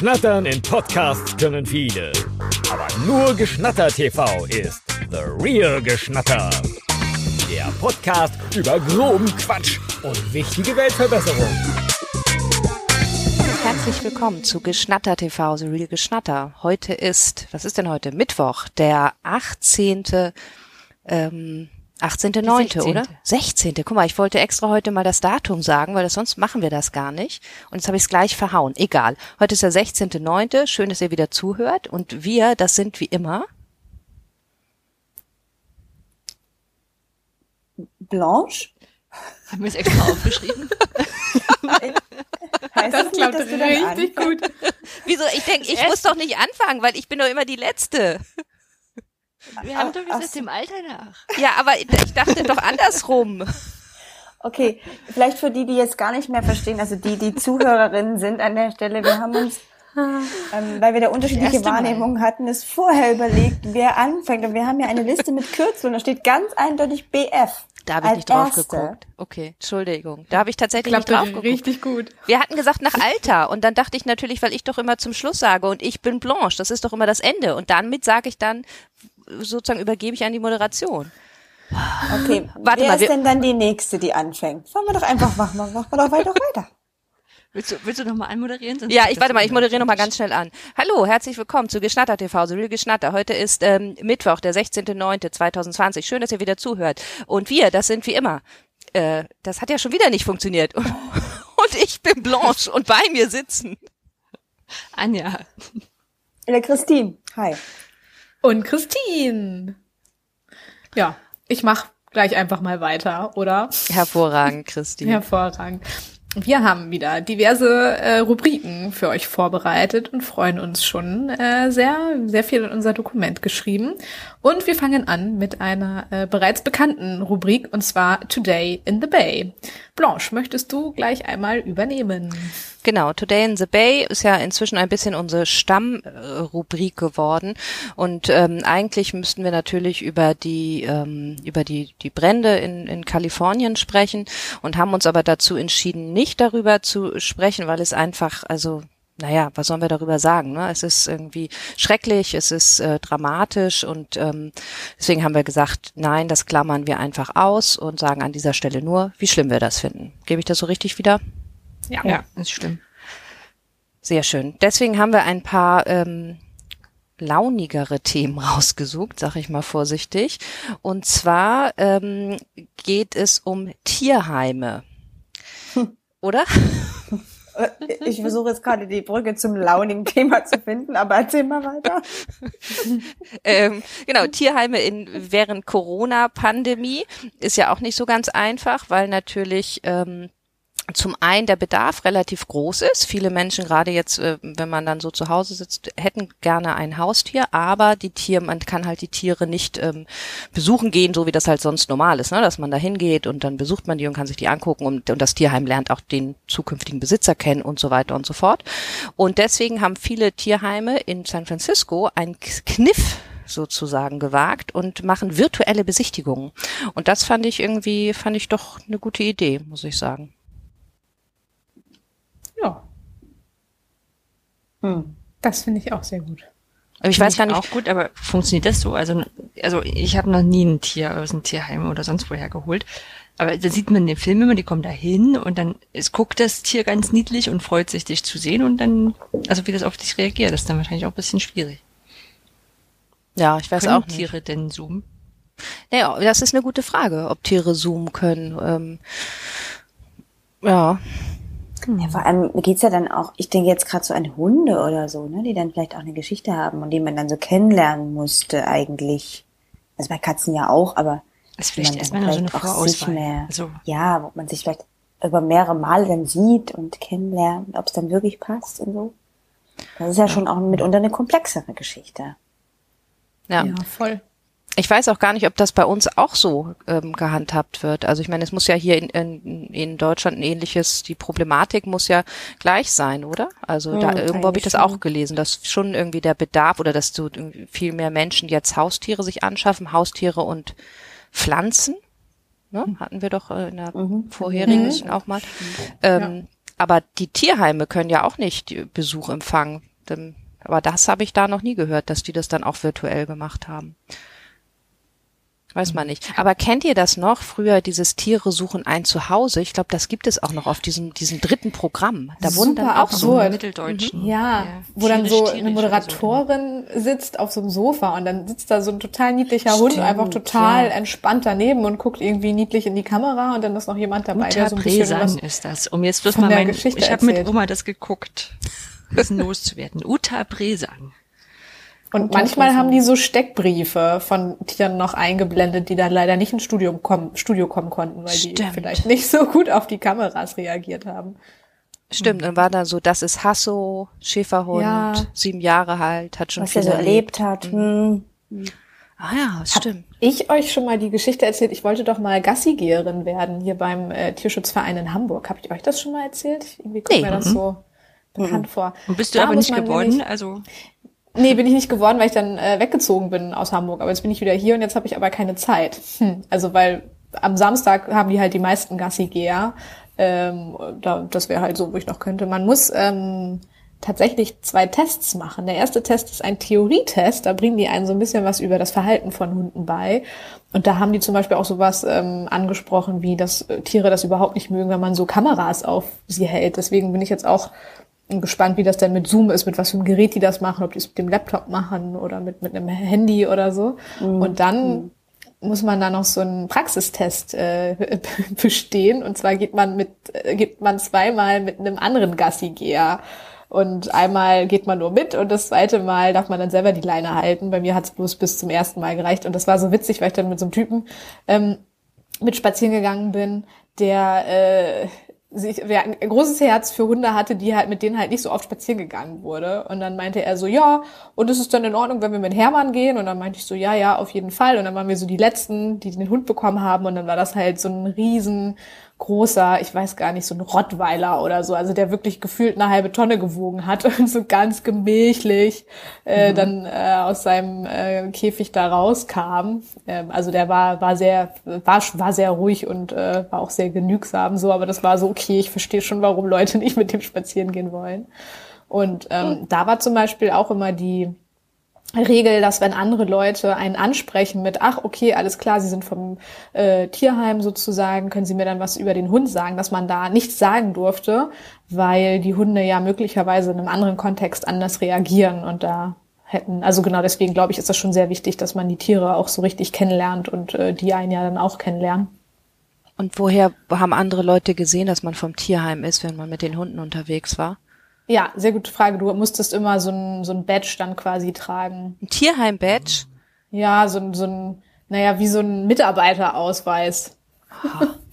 Schnattern in Podcasts können viele. Aber nur Geschnatter TV ist The Real Geschnatter. Der Podcast über groben Quatsch und wichtige Weltverbesserung. Herzlich willkommen zu Geschnatter TV, The Real Geschnatter. Heute ist, was ist denn heute? Mittwoch, der 18. Ähm, 18.9., oder? 16. Guck mal, ich wollte extra heute mal das Datum sagen, weil das, sonst machen wir das gar nicht. Und jetzt habe ich es gleich verhauen. Egal. Heute ist der 16.9. Schön, dass ihr wieder zuhört. Und wir, das sind wie immer. Blanche? Haben wir es extra aufgeschrieben? heißt Das klappt nicht, du dann richtig gut. Wieso? Ich denke, ich muss doch nicht anfangen, weil ich bin doch immer die Letzte. Wir haben doch gesagt, dem Alter nach. Ja, aber ich dachte doch andersrum. Okay, vielleicht für die, die jetzt gar nicht mehr verstehen, also die, die Zuhörerinnen sind an der Stelle, wir haben uns, ähm, weil wir da unterschiedliche. Wahrnehmungen hatten, es vorher überlegt, wer anfängt. Und wir haben ja eine Liste mit Kürzeln, da steht ganz eindeutig BF. Da habe ich nicht drauf erste. geguckt. Okay, Entschuldigung. Da habe ich tatsächlich Klappt nicht drauf geguckt. richtig gut. Wir hatten gesagt nach Alter und dann dachte ich natürlich, weil ich doch immer zum Schluss sage und ich bin Blanche, das ist doch immer das Ende und damit sage ich dann sozusagen übergebe ich an die Moderation. Okay, Warte wer mal, ist wir- denn dann die nächste, die anfängt? Fangen wir doch einfach, machen wir, machen wir doch weiter, weiter. Willst du, willst du nochmal anmoderieren? Sonst Ja, ich warte mal, ich moderiere noch mal ganz schnell an. Hallo, herzlich willkommen zu Geschnatter TV, so Real Geschnatter. Heute ist ähm, Mittwoch, der 16.09.2020. Schön, dass ihr wieder zuhört. Und wir, das sind wie immer. Äh, das hat ja schon wieder nicht funktioniert. Und ich bin Blanche und bei mir sitzen. Anja. Oder Christine, hi. Und Christine. Ja, ich mach gleich einfach mal weiter, oder? Hervorragend, Christine. Hervorragend. Wir haben wieder diverse äh, Rubriken für euch vorbereitet und freuen uns schon äh, sehr, sehr viel in unser Dokument geschrieben. Und wir fangen an mit einer äh, bereits bekannten Rubrik und zwar Today in the Bay. Blanche, möchtest du gleich einmal übernehmen? Genau, Today in the Bay ist ja inzwischen ein bisschen unsere Stammrubrik geworden und ähm, eigentlich müssten wir natürlich über die ähm, über die die Brände in, in Kalifornien sprechen und haben uns aber dazu entschieden, nicht darüber zu sprechen, weil es einfach also naja, was sollen wir darüber sagen? Ne? Es ist irgendwie schrecklich, es ist äh, dramatisch und ähm, deswegen haben wir gesagt, nein, das klammern wir einfach aus und sagen an dieser Stelle nur, wie schlimm wir das finden. Gebe ich das so richtig wieder? Ja. Ja, ist schlimm. Sehr schön. Deswegen haben wir ein paar ähm, launigere Themen rausgesucht, sag ich mal vorsichtig. Und zwar ähm, geht es um Tierheime. Oder? Äh, Ich versuche jetzt gerade die Brücke zum launigen Thema zu finden, aber erzähl mal weiter. ähm, genau, Tierheime in während Corona-Pandemie ist ja auch nicht so ganz einfach, weil natürlich ähm, zum einen der Bedarf relativ groß ist. Viele Menschen, gerade jetzt, äh, wenn man dann so zu Hause sitzt, hätten gerne ein Haustier, aber die Tiere, man kann halt die Tiere nicht ähm, besuchen gehen, so wie das halt sonst normal ist, ne? dass man da hingeht und dann besucht man die und kann sich die angucken und, und das Tierheim lernt auch den zukünftigen Besitzer kennen und so weiter und so fort. Und deswegen haben viele Tierheime in San Francisco einen Kniff sozusagen gewagt und machen virtuelle Besichtigungen. Und das fand ich irgendwie, fand ich doch eine gute Idee, muss ich sagen. Hm. das finde ich auch sehr gut. Aber ich weiß gar nicht, Auch gut, aber funktioniert das so? Also, also ich habe noch nie ein Tier aus einem Tierheim oder sonst woher geholt. Aber da sieht man in den Filmen immer, die kommen da hin und dann es guckt das Tier ganz niedlich und freut sich, dich zu sehen und dann, also wie das auf dich reagiert, das ist dann wahrscheinlich auch ein bisschen schwierig. ja, ich weiß Können auch nicht. Tiere denn zoomen? Ja, das ist eine gute Frage, ob Tiere zoomen können. Ähm, ja, Ja, vor allem geht's ja dann auch, ich denke jetzt gerade so an Hunde oder so, ne, die dann vielleicht auch eine Geschichte haben und die man dann so kennenlernen musste eigentlich. Also bei Katzen ja auch, aber Das vielleicht man erstmal dann nur so eine vielleicht Vorauswahl. mehr, Also, ja, wo man sich vielleicht über mehrere Male dann sieht und kennenlernt, ob es dann wirklich passt und so. Das ist ja, schon auch mitunter eine komplexere Geschichte. ja. Ja, voll. Ich weiß auch gar nicht, ob das bei uns auch so ähm, gehandhabt wird. Also ich meine, es muss ja hier in, in, in Deutschland ein ähnliches, die Problematik muss ja gleich sein, oder? Also da Hm, irgendwo habe ich das auch gelesen, dass schon irgendwie der Bedarf oder dass so viel mehr Menschen jetzt Haustiere sich anschaffen, Haustiere und Pflanzen. Ne? Hatten wir doch äh, in der vorherigen auch mal. Ähm, Aber die Tierheime können ja auch nicht Besuch empfangen, aber das habe ich da noch nie gehört, dass die das dann auch virtuell gemacht haben. Weiß man nicht. Aber kennt ihr das noch? Früher dieses Tiere suchen ein Zuhause. Ich glaube, das gibt es auch noch auf diesem, diesem dritten Programm. Da wurden dann auch so. im Mitteldeutschen. Ja, wo dann so eine oder so. Moderatorin sitzt auf so einem Sofa und dann sitzt da so ein total niedlicher Hund Stimmt, einfach total ja. entspannt daneben und gucht irgendwie niedlich in die Kamera und dann ist noch jemand dabei, Uta der so ein bisschen Bresan was ist das. Um jetzt bloß mal der mein, Geschichte ich habe mit. Oma das geguckt. Bisschen loszuwerden. Uta Bresan. Und manchmal haben die so Steckbriefe von Tieren noch eingeblendet, die dann leider nicht ins Studium kommen, Studio kommen konnten, weil die Stimmt. vielleicht nicht so gut auf die Kameras reagiert haben. Stimmt, dann war da so, das ist Hasso, Schäferhund, Ja. sieben Jahre alt, hat schon Was viel er so erlebt hat. Hm. Ah ja, stimmt. Ich euch schon mal die Geschichte erzählt, ich wollte doch mal Gassigeherin werden hier beim äh, Tierschutzverein in Hamburg. Habe ich euch das schon mal erzählt? Irgendwie kommt Nee. mir das so bekannt vor. Und bist du Da aber nicht geworden? nämlich- Also Nee, bin ich nicht geworden, weil ich dann äh, weggezogen bin aus Hamburg. Aber jetzt bin ich wieder hier und jetzt habe ich aber keine Zeit. Hm. Also weil am Samstag haben die halt die meisten Gassigeher. Ähm, da, das wäre halt so, wo ich noch könnte. Man muss ähm, tatsächlich zwei Tests machen. Der erste Test ist ein Theorietest. Da bringen die einen so ein bisschen was über das Verhalten von Hunden bei. Und da haben die zum Beispiel auch sowas ähm, angesprochen, wie dass äh, Tiere das überhaupt nicht mögen, wenn man so Kameras auf sie hält. Deswegen bin ich jetzt auch gespannt, wie das denn mit Zoom ist, mit was für einem Gerät die das machen, ob die es mit dem Laptop machen oder mit, mit einem Handy oder so. Und dann muss man da noch so einen Praxistest äh, bestehen. Und zwar geht man mit, äh, geht man zweimal mit einem anderen Gassigeher. Und einmal geht man nur mit und das zweite Mal darf man dann selber die Leine halten. Bei mir hat es bloß bis zum ersten Mal gereicht. Und das war so witzig, weil ich dann mit so einem Typen ähm, mit spazieren gegangen bin, der äh, sich, wer ein großes Herz für Hunde hatte, die halt mit denen halt nicht so oft spazieren gegangen wurde. Und dann meinte er so, ja, und ist es dann in Ordnung, wenn wir mit Hermann gehen? Und dann meinte ich so, ja, ja, auf jeden Fall. Und dann waren wir so die Letzten, die den Hund bekommen haben. Und dann war das halt so ein riesen großer, ich weiß gar nicht, so ein Rottweiler oder so, also der wirklich gefühlt eine halbe Tonne gewogen hat und so ganz gemächlich äh, dann äh, aus seinem äh, Käfig da rauskam. Ähm, also der war war sehr war war sehr ruhig und äh, war auch sehr genügsam so, aber das war so okay. Ich verstehe schon, warum Leute nicht mit dem spazieren gehen wollen. Und ähm, da war zum Beispiel auch immer die Regel, dass wenn andere Leute einen ansprechen mit, ach okay, alles klar, Sie sind vom äh, Tierheim sozusagen, können Sie mir dann was über den Hund sagen, dass man da nichts sagen durfte, weil die Hunde ja möglicherweise in einem anderen Kontext anders reagieren und da hätten, also genau deswegen glaube ich, ist das schon sehr wichtig, dass man die Tiere auch so richtig kennenlernt und äh, die einen ja dann auch kennenlernen. Und woher haben andere Leute gesehen, dass man vom Tierheim ist, wenn man mit den Hunden unterwegs war? Ja, sehr gute Frage. Du musstest immer so ein, so ein Badge dann quasi tragen. Ein Tierheim-Badge? Ja, so ein, so ein, naja, wie so ein Mitarbeiterausweis.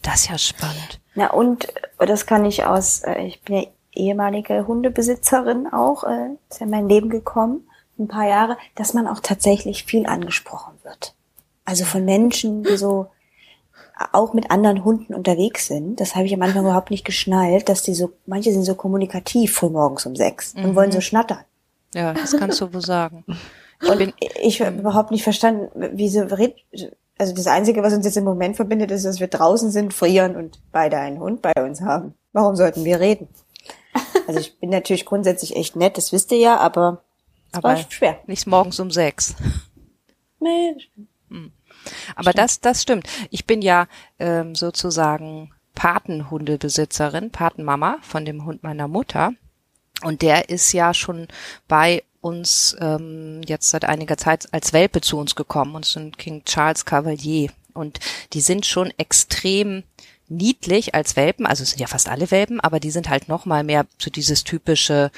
Das ist ja spannend. Na und das kann ich aus, äh, ich bin ja ehemalige Hundebesitzerin auch, äh, ist ja in mein Leben gekommen, ein paar Jahre, dass man auch tatsächlich viel angesprochen wird. Also von Menschen, die so auch mit anderen Hunden unterwegs sind. Das habe ich am Anfang überhaupt nicht geschnallt, dass die so, manche sind so kommunikativ früh morgens um sechs und wollen so schnattern. Ja, das kannst du wohl sagen. Ich Und bin, ich habe überhaupt nicht verstanden, wie so also das Einzige, was uns jetzt im Moment verbindet, ist, dass wir draußen sind, frieren und beide einen Hund bei uns haben. Warum sollten wir reden? Also ich bin natürlich grundsätzlich echt nett, das wisst ihr ja, aber aber schwer. nicht morgens um sechs. Nee, Aber das, das stimmt. Ich bin ja ähm, sozusagen Patenhundebesitzerin, Patenmama von dem Hund meiner Mutter. Und der ist ja schon bei uns ähm, jetzt seit einiger Zeit als Welpe zu uns gekommen. Und ein King Charles Cavalier. Und die sind schon extrem niedlich als Welpen, also es sind ja fast alle Welpen, aber die sind halt noch mal mehr so dieses typische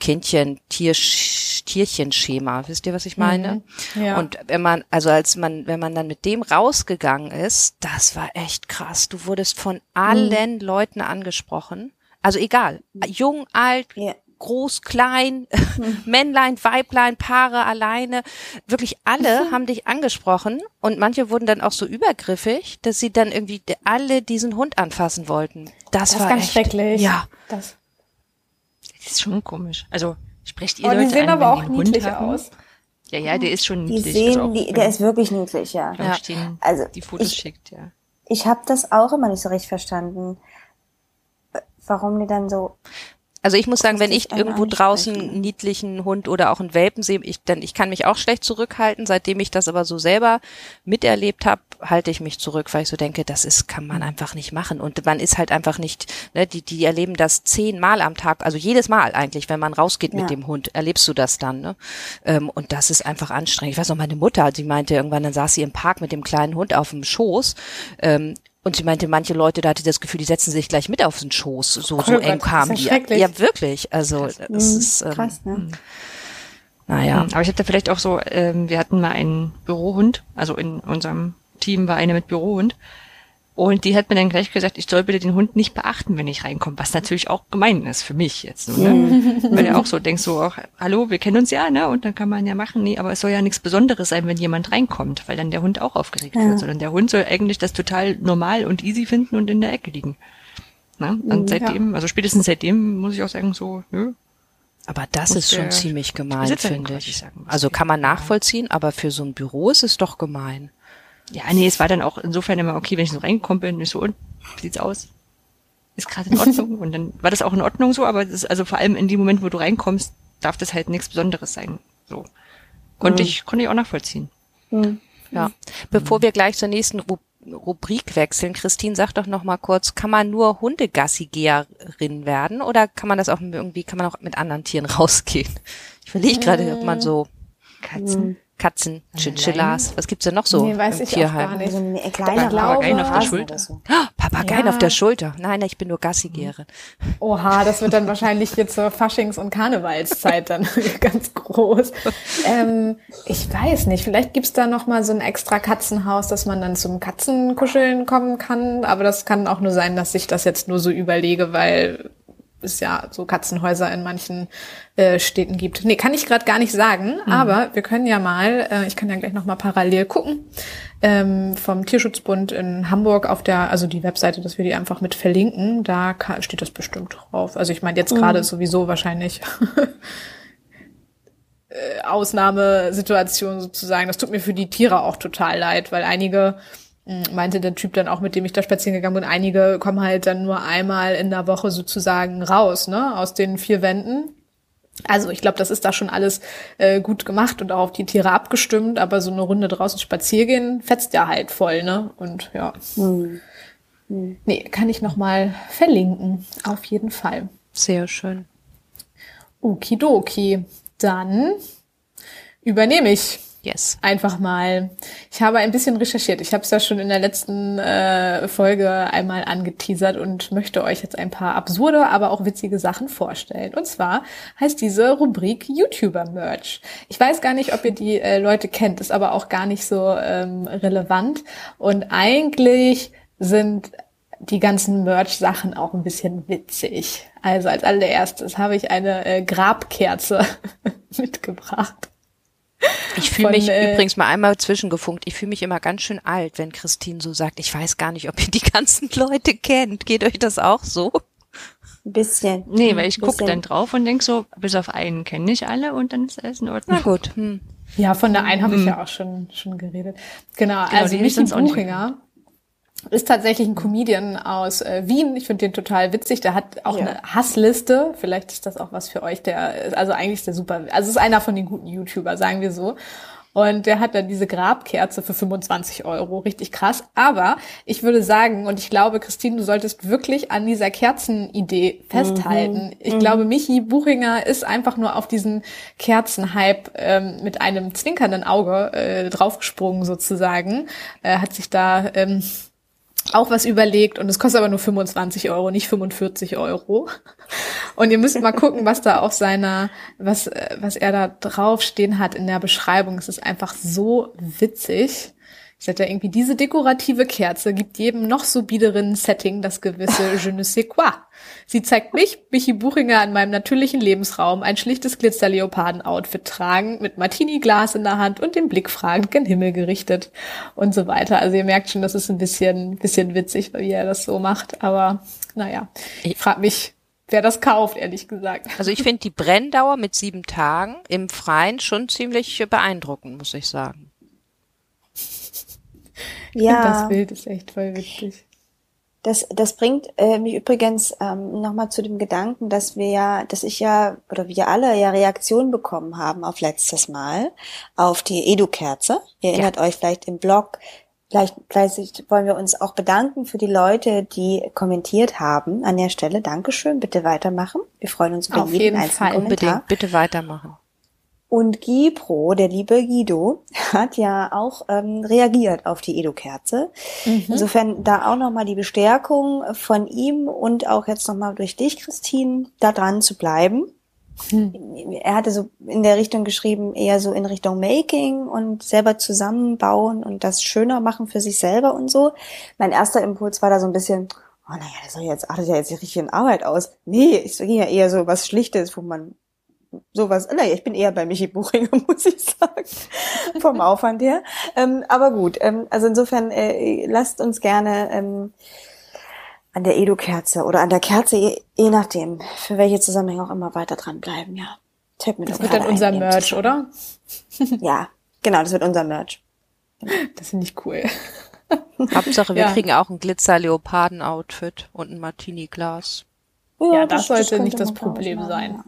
Kindchen Tiersch Tierchenschema. Wisst ihr, was ich meine? Ja. Und wenn man also als man wenn man dann mit dem rausgegangen ist, das war echt krass. Du wurdest von allen Leuten angesprochen. Also egal, jung, alt, Ja. groß, klein, Männlein, Weiblein, Paare alleine, wirklich alle haben dich angesprochen und manche wurden dann auch so übergriffig, dass sie dann irgendwie alle diesen Hund anfassen wollten. Das, Das war ist ganz echt, schrecklich. Ja, Das, Das ist schon komisch. Also sprecht ihr die Leute sehen an, aber auch die niedlich haben? aus. Ja, ja, der ist schon die niedlich. sehen, also die, der ist wirklich niedlich, ja. Ja. den, Also, die Fotos ich- schickt, ja. Ich habe das auch immer nicht so recht verstanden, warum die dann so Also ich muss sagen, wenn ich irgendwo draußen einen niedlichen Hund oder auch einen Welpen sehe, ich, dann, ich kann mich auch schlecht zurückhalten. Seitdem ich das aber so selber miterlebt habe, halte ich mich zurück, weil ich so denke, das ist, kann man einfach nicht machen. Und man ist halt einfach nicht, ne, die, die erleben das zehnmal am Tag, also jedes Mal eigentlich, wenn man rausgeht Ja. mit dem Hund, erlebst du das dann, ne? Ähm, und das ist einfach anstrengend. Ich weiß noch, meine Mutter, die meinte irgendwann, dann saß sie im Park mit dem kleinen Hund auf dem Schoß, ähm, und sie meinte, manche Leute, da hatte ich das Gefühl, die setzen sich gleich mit auf den Schoß. So, so Oh Gott, eng kamen die. ja wirklich. Also, das ist, ähm, Krass, ne? naja. Aber ich hatte vielleicht auch so, ähm, wir hatten mal einen Bürohund, also in unserem Team war eine mit Bürohund. Und die hat mir dann gleich gesagt, ich soll bitte den Hund nicht beachten, wenn ich reinkomme, was natürlich auch gemein ist für mich jetzt. So, ne? Weil du auch so denkst, so auch, hallo, wir kennen uns ja, ne? Und dann kann man ja machen, nee, aber es soll ja nichts Besonderes sein, wenn jemand reinkommt, weil dann der Hund auch aufgeregt wird. Sondern der Hund soll eigentlich das total normal und easy finden und in der Ecke liegen. Ne? Und seitdem, also spätestens seitdem muss ich auch sagen, so, nö, Aber das ist schon ziemlich gemein, finde ich. sagen, was Also kann man nachvollziehen, aber für so ein Büro ist es doch gemein. Ja, nee, es war dann auch insofern immer okay, wenn ich so reingekommen bin, ich so, und, wie sieht's aus? Ist gerade in Ordnung? Und dann war das auch in Ordnung so, aber das ist also vor allem in dem Moment, wo du reinkommst, darf das halt nichts Besonderes sein. So. Konnte ich, konnte ich auch nachvollziehen. Ja. Bevor wir gleich zur nächsten Ru Rubrik wechseln, Christine, sag doch noch mal kurz, kann man nur Hundegassigeherin werden oder kann man das auch irgendwie, kann man auch mit anderen Tieren rausgehen? Ich verlege gerade, ob man so Katzen. Katzen, Chinchillas, was gibt's denn noch so Nee, weiß im ich auch Tierheim? gar nicht. So eine kleine Papageien auf der Schulter. so. Ah, Papageien Ja. auf der Schulter. Nein, ich bin nur Gassigeherin. Oha, das wird dann wahrscheinlich hier zur Faschings- und Karnevalszeit dann ganz groß. Ähm, ich weiß nicht, vielleicht gibt's da noch mal so ein extra Katzenhaus, dass man dann zum Katzenkuscheln kommen kann. Aber das kann auch nur sein, dass ich das jetzt nur so überlege, weil es ja so Katzenhäuser in manchen äh, Städten gibt. Nee, kann ich gerade gar nicht sagen, aber wir können ja mal, äh, ich kann ja gleich noch mal parallel gucken, ähm, vom Tierschutzbund in Hamburg auf der, also die Webseite, dass wir die einfach mit verlinken, da ka- steht das bestimmt drauf. Also ich meine, jetzt gerade ist sowieso wahrscheinlich äh, Ausnahmesituation sozusagen. Das tut mir für die Tiere auch total leid, weil einige meinte der Typ dann auch, mit dem ich da spazieren gegangen bin, einige kommen halt dann nur einmal in der Woche sozusagen raus, ne, aus den vier Wänden. Also ich glaube, das ist da schon alles äh, gut gemacht und auch auf die Tiere abgestimmt, aber so eine Runde draußen spazieren fetzt ja halt voll, ne? Und ja. Nee, kann ich noch mal verlinken, auf jeden Fall. Sehr schön. Okidoki. Dann übernehme ich Yes. einfach mal. Ich habe ein bisschen recherchiert. Ich habe es ja schon in der letzten äh, Folge einmal angeteasert und möchte euch jetzt ein paar absurde, aber auch witzige Sachen vorstellen. Und zwar heißt diese Rubrik YouTuber-Merch. Ich weiß gar nicht, ob ihr die äh, Leute kennt, ist aber auch gar nicht so ähm, relevant. Und eigentlich sind die ganzen Merch-Sachen auch ein bisschen witzig. Also als allererstes habe ich eine äh, Grabkerze mitgebracht. Ich fühle mich äh, übrigens mal einmal zwischengefunkt. Ich fühle mich immer ganz schön alt, wenn Christine so sagt, ich weiß gar nicht, ob ihr die ganzen Leute kennt. Geht euch das auch so? Ein bisschen. Nee, weil ich gucke dann drauf und denk so, bis auf einen kenne ich alle und dann ist alles in Ordnung. Na gut. Hm. Ja, von der einen habe ich ja auch schon, schon geredet. Genau, Genau, also Michi sonst auch nicht Buchinger ist tatsächlich ein Comedian aus äh, Wien. Ich finde den total witzig. Der hat auch Ja. eine Hassliste. Vielleicht ist das auch was für euch. Der ist also eigentlich ist der super. Also ist einer von den guten YouTuber, sagen wir so. Und der hat dann diese Grabkerze für 25 Euro. Richtig krass. Aber ich würde sagen, und ich glaube, Christine, du solltest wirklich an dieser Kerzenidee festhalten. Ich glaube, Michi Buchinger ist einfach nur auf diesen Kerzenhype ähm, mit einem zwinkernden Auge äh, draufgesprungen sozusagen. Äh, hat sich da ähm, auch was überlegt und es kostet aber nur 25 Euro, nicht 45 Euro. Und ihr müsst mal gucken, was da auf seiner, was, äh, was er da draufstehen hat in der Beschreibung. Es ist einfach so witzig. Sagte ja irgendwie, diese dekorative Kerze gibt jedem noch so biederen Setting das gewisse Je ne sais quoi. Sie zeigt mich, Michi Buchinger, in meinem natürlichen Lebensraum ein schlichtes Glitzerleoparden-Outfit tragen, mit Martini-Glas in der Hand und den Blick fragend gen Himmel gerichtet und so weiter. Also ihr merkt schon, das ist ein bisschen, bisschen witzig, wie er das so macht. Aber naja, ich frage mich, wer das kauft, ehrlich gesagt. Also ich finde die Brenndauer mit sieben Tagen im Freien schon ziemlich beeindruckend, muss ich sagen. Ja, das Bild ist echt voll witzig. Das, das bringt äh, mich übrigens ähm, nochmal zu dem Gedanken, dass wir ja, dass ich ja, oder wir alle ja Reaktionen bekommen haben auf letztes Mal, auf die Edu-Kerze. Ihr erinnert ja. euch vielleicht im Blog, Vielleicht, vielleicht wollen wir uns auch bedanken für die Leute, die kommentiert haben an der Stelle. Dankeschön, bitte weitermachen. Wir freuen uns über Auf jeden, jeden Fall. Kommentar. Unbedingt, bitte weitermachen. Und Gipro, der liebe Guido, hat ja auch ähm, reagiert auf die Edo-Kerze. Mhm. Insofern da auch nochmal die Bestärkung von ihm und auch jetzt nochmal durch dich, Christine, da dran zu bleiben. Hm. Er hatte so in der Richtung geschrieben, eher so in Richtung Making und selber zusammenbauen und das schöner machen für sich selber und so. Mein erster Impuls war da so ein bisschen, oh naja, das soll jetzt, artet ja jetzt richtig in Arbeit aus. Nee, ich ging ja eher so was Schlichtes, wo man sowas, naja, ich bin eher bei Michi Buchinger, muss ich sagen, vom Aufwand her. Ähm, aber gut, ähm, also insofern äh, lasst uns gerne ähm, an der Edo-Kerze oder an der Kerze, je, je, nachdem, für welche Zusammenhänge auch immer weiter dranbleiben, ja. Tipp mir das wird dann unser Merch, oder? ja, genau, das wird unser Merch. Das finde ich cool. Hauptsache, wir ja. kriegen auch ein Glitzer-Leoparden-Outfit und ein Martini-Glas. Ja, ja, das, das sollte nicht das Problem sein. Ja.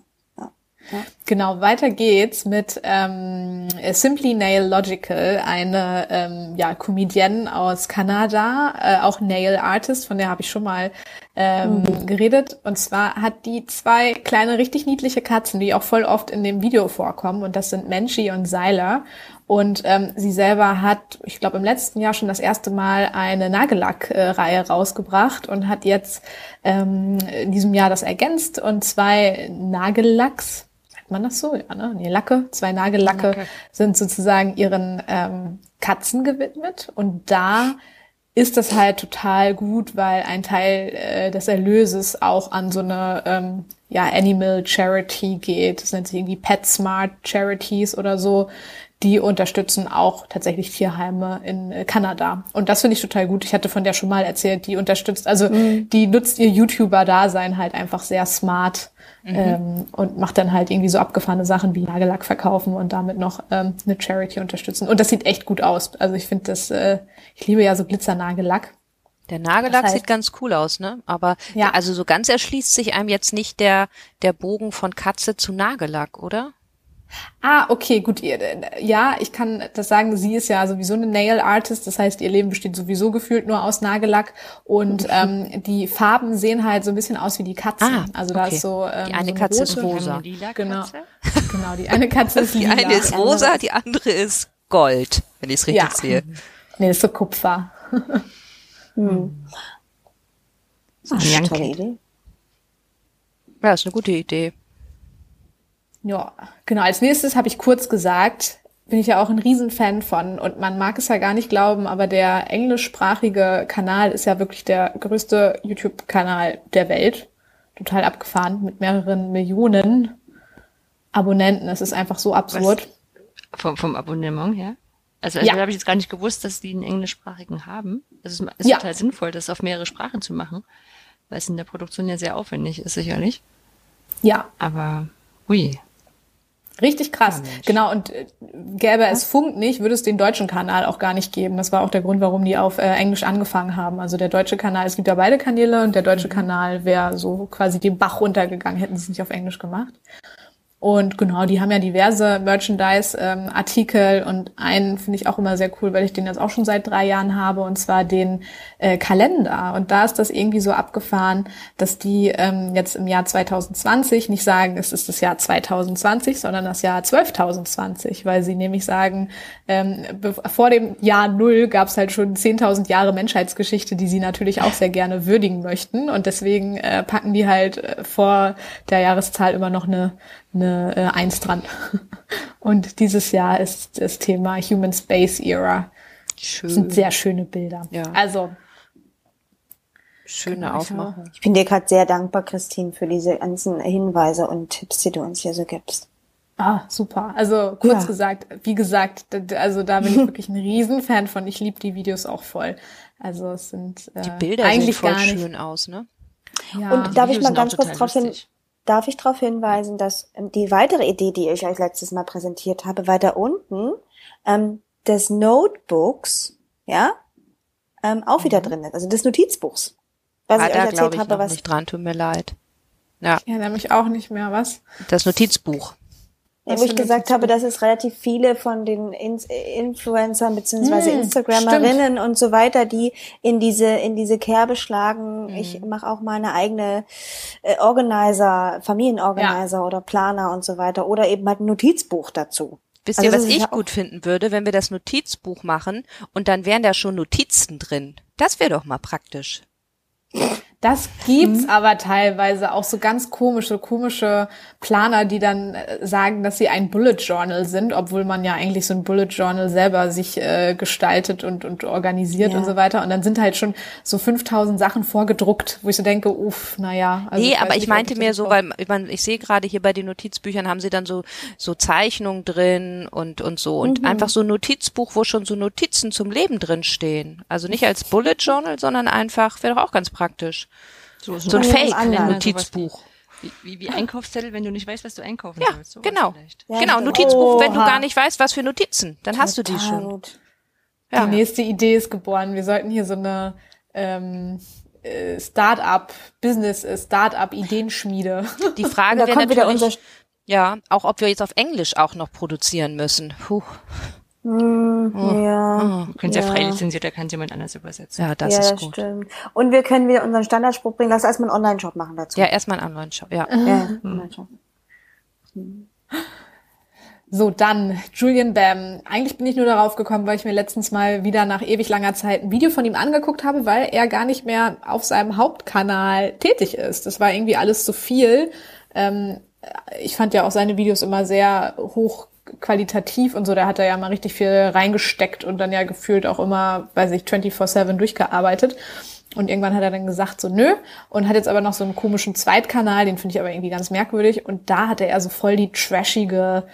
Genau, weiter geht's mit ähm, Simply Nail Logical, eine ähm, ja, Comedienne aus Kanada, äh, auch Nail Artist, von der habe ich schon mal ähm, mhm. geredet. Und zwar hat die zwei kleine, richtig niedliche Katzen, die auch voll oft in dem Video vorkommen. Und das sind Menchi und Seiler. Und ähm, sie selber hat, ich glaube, im letzten Jahr schon das erste Mal eine Nagellack-Reihe rausgebracht und hat jetzt ähm, in diesem Jahr das ergänzt und zwei Nagellacks man das so? Ja, ne? Nee, Lacke, zwei Nagellacke Lacke. sind sozusagen ihren ähm, Katzen gewidmet. Und da ist das halt total gut, weil ein Teil äh, des Erlöses auch an so eine ähm, ja, Animal Charity geht. Das nennt sich irgendwie Pet Smart Charities oder so. Die unterstützen auch tatsächlich Tierheime in äh, Kanada. Und das finde ich total gut. Ich hatte von der schon mal erzählt, die unterstützt, also mhm. die nutzt ihr YouTuber-Dasein halt einfach sehr smart Mhm. Ähm, und macht dann halt irgendwie so abgefahrene Sachen wie Nagellack verkaufen und damit noch ähm, eine Charity unterstützen. Und das sieht echt gut aus. Also ich finde das, äh, ich liebe ja so Glitzernagellack. Der Nagellack das heißt, sieht ganz cool aus, ne? Aber ja. also so ganz erschließt sich einem jetzt nicht der der Bogen von Katze zu Nagellack, oder? Ah, okay, gut. Ja, ich kann das sagen, sie ist ja sowieso eine Nail Artist, das heißt, ihr Leben besteht sowieso gefühlt nur aus Nagellack und ähm, die Farben sehen halt so ein bisschen aus wie die Katzen. Ah, also da okay. ist so ähm, die eine so Katze ist rosa. Genau, genau. Die eine Katze ist lila. Die eine ist rosa, die andere ist Gold, wenn ich es richtig ja. sehe. Nee, ist so Kupfer. hm. Ach, tolle Idee. Ja, ist eine gute Idee. Ja, genau. Als nächstes habe ich kurz gesagt, bin ich ja auch ein Riesenfan von und man mag es ja gar nicht glauben, aber der englischsprachige Kanal ist ja wirklich der größte YouTube-Kanal der Welt. Total abgefahren mit mehreren Millionen Abonnenten. Es ist einfach so absurd. Was? Vom, vom Abonnement her? Also, also ja. habe ich jetzt gar nicht gewusst, dass die einen englischsprachigen haben. Es ist, ist ja. total sinnvoll, das auf mehrere Sprachen zu machen, weil es in der Produktion ja sehr aufwendig ist, sicherlich. Ja. Aber, ui, Richtig krass. Ja, genau, und äh, gäbe es Funk nicht, würde es den deutschen Kanal auch gar nicht geben. Das war auch der Grund, warum die auf äh, Englisch angefangen haben. Also der deutsche Kanal, es gibt ja beide Kanäle und der deutsche mhm. Kanal wäre so quasi den Bach runtergegangen, hätten sie es nicht auf Englisch gemacht. Und genau, die haben ja diverse Merchandise-Artikel ähm, und einen finde ich auch immer sehr cool, weil ich den jetzt auch schon seit drei Jahren habe, und zwar den äh, Kalender. Und da ist das irgendwie so abgefahren, dass die ähm, jetzt im Jahr 2020 nicht sagen, es ist das Jahr 2020, sondern das Jahr 12.020, weil sie nämlich sagen, ähm, vor dem Jahr Null gab es halt schon 10.000 Jahre Menschheitsgeschichte, die sie natürlich auch sehr gerne würdigen möchten. Und deswegen äh, packen die halt äh, vor der Jahreszahl immer noch eine eine äh, Eins dran. Und dieses Jahr ist das Thema Human Space Era. Schön. Das sind sehr schöne Bilder. Ja. Also schöne Aufmachung. Ich bin dir gerade sehr dankbar, Christine, für diese ganzen Hinweise und Tipps, die du uns hier so gibst. Ah, super. Also kurz ja. gesagt, wie gesagt, also da bin ich wirklich ein Riesenfan von. Ich liebe die Videos auch voll. Also es sind äh, die Bilder eigentlich sehen voll gar nicht. schön aus, ne? Ja. Und darf ich mal ganz kurz darauf hin, darf ich darauf hinweisen, dass ähm, die weitere Idee, die ich euch letztes Mal präsentiert habe, weiter unten ähm, des Notebooks, ja, ähm, auch wieder mhm. drin ist, also des Notizbuchs. Was ah, ich euch da erzählt glaube ich habe, noch was nicht dran, tut mir leid. Ja, Ich erinnere mich auch nicht mehr, was? das Notizbuch. Ja, wo ich gesagt habe, dass es relativ viele von den In Influencern beziehungsweise Hm, Instagrammerinnen und so weiter, die in diese in diese Kerbe schlagen. Hm. Ich mache auch meine eigene äh, Organizer, Familienorganizer oder Planer und so weiter oder eben halt ein Notizbuch dazu. Wisst Also ihr, was ich ja gut finden würde, wenn wir das Notizbuch machen und dann wären da schon Notizen drin? Das wäre doch mal praktisch. Das gibt's aber teilweise auch so ganz komische, komische Planer, die dann äh, sagen, dass sie ein Bullet Journal sind, obwohl man ja eigentlich so ein Bullet Journal selber sich äh, gestaltet und, und organisiert Ja. und so weiter. Und dann sind halt schon so 5000 Sachen vorgedruckt, wo ich so denke, uff, naja. Also nee, weiß aber ich nicht, ob meinte das mir so weil ich, mein, ich sehe gerade hier bei den Notizbüchern haben sie dann so so Zeichnungen drin und und so und einfach so ein Notizbuch, wo schon so Notizen zum Leben drin stehen. Also nicht als Bullet Journal, sondern einfach wäre doch auch ganz praktisch. So, So ein Fake anderen. Notizbuch. Wie, wie, wie Einkaufszettel, wenn du nicht weißt, was du einkaufen Ja, sollst. Sowas genau. vielleicht. Ja, genau. Notizbuch, wenn du Oha. gar nicht weißt, was für Notizen, dann hast du die schon. Gut. Ja. Die nächste Idee ist geboren. Wir sollten hier so eine ähm, äh, Start-up, Business, äh, Start-up Ideenschmiede. Die Frage wäre natürlich, unser ja, auch ob wir jetzt auf Englisch auch noch produzieren müssen. Puh. Hm, ja. Du könntest ja, Ja. frei lizenziert, da kann jemand anders übersetzen. Ja, das ja, ist das gut. stimmt. Und wir können wieder unseren Standardspruch bringen. Lass erstmal einen Online-Shop machen dazu. Ja, erstmal einen Online-Shop, ja. ja Online-Shop. So, dann Julian Bam. Eigentlich bin ich nur darauf gekommen, weil ich mir letztens mal wieder nach ewig langer Zeit ein Video von ihm angeguckt habe, weil er gar nicht mehr auf seinem Hauptkanal tätig ist. Das war irgendwie alles zu viel. Ähm, ich fand ja auch seine Videos immer sehr hochqualitativ und so. Da hat er ja mal richtig viel reingesteckt und dann ja gefühlt auch immer, weiß ich, 24-7 durchgearbeitet. Und irgendwann hat er dann gesagt, so nö, und hat jetzt aber noch so einen komischen Zweitkanal, den finde ich aber irgendwie ganz merkwürdig. Und da hatte er so voll die trashige,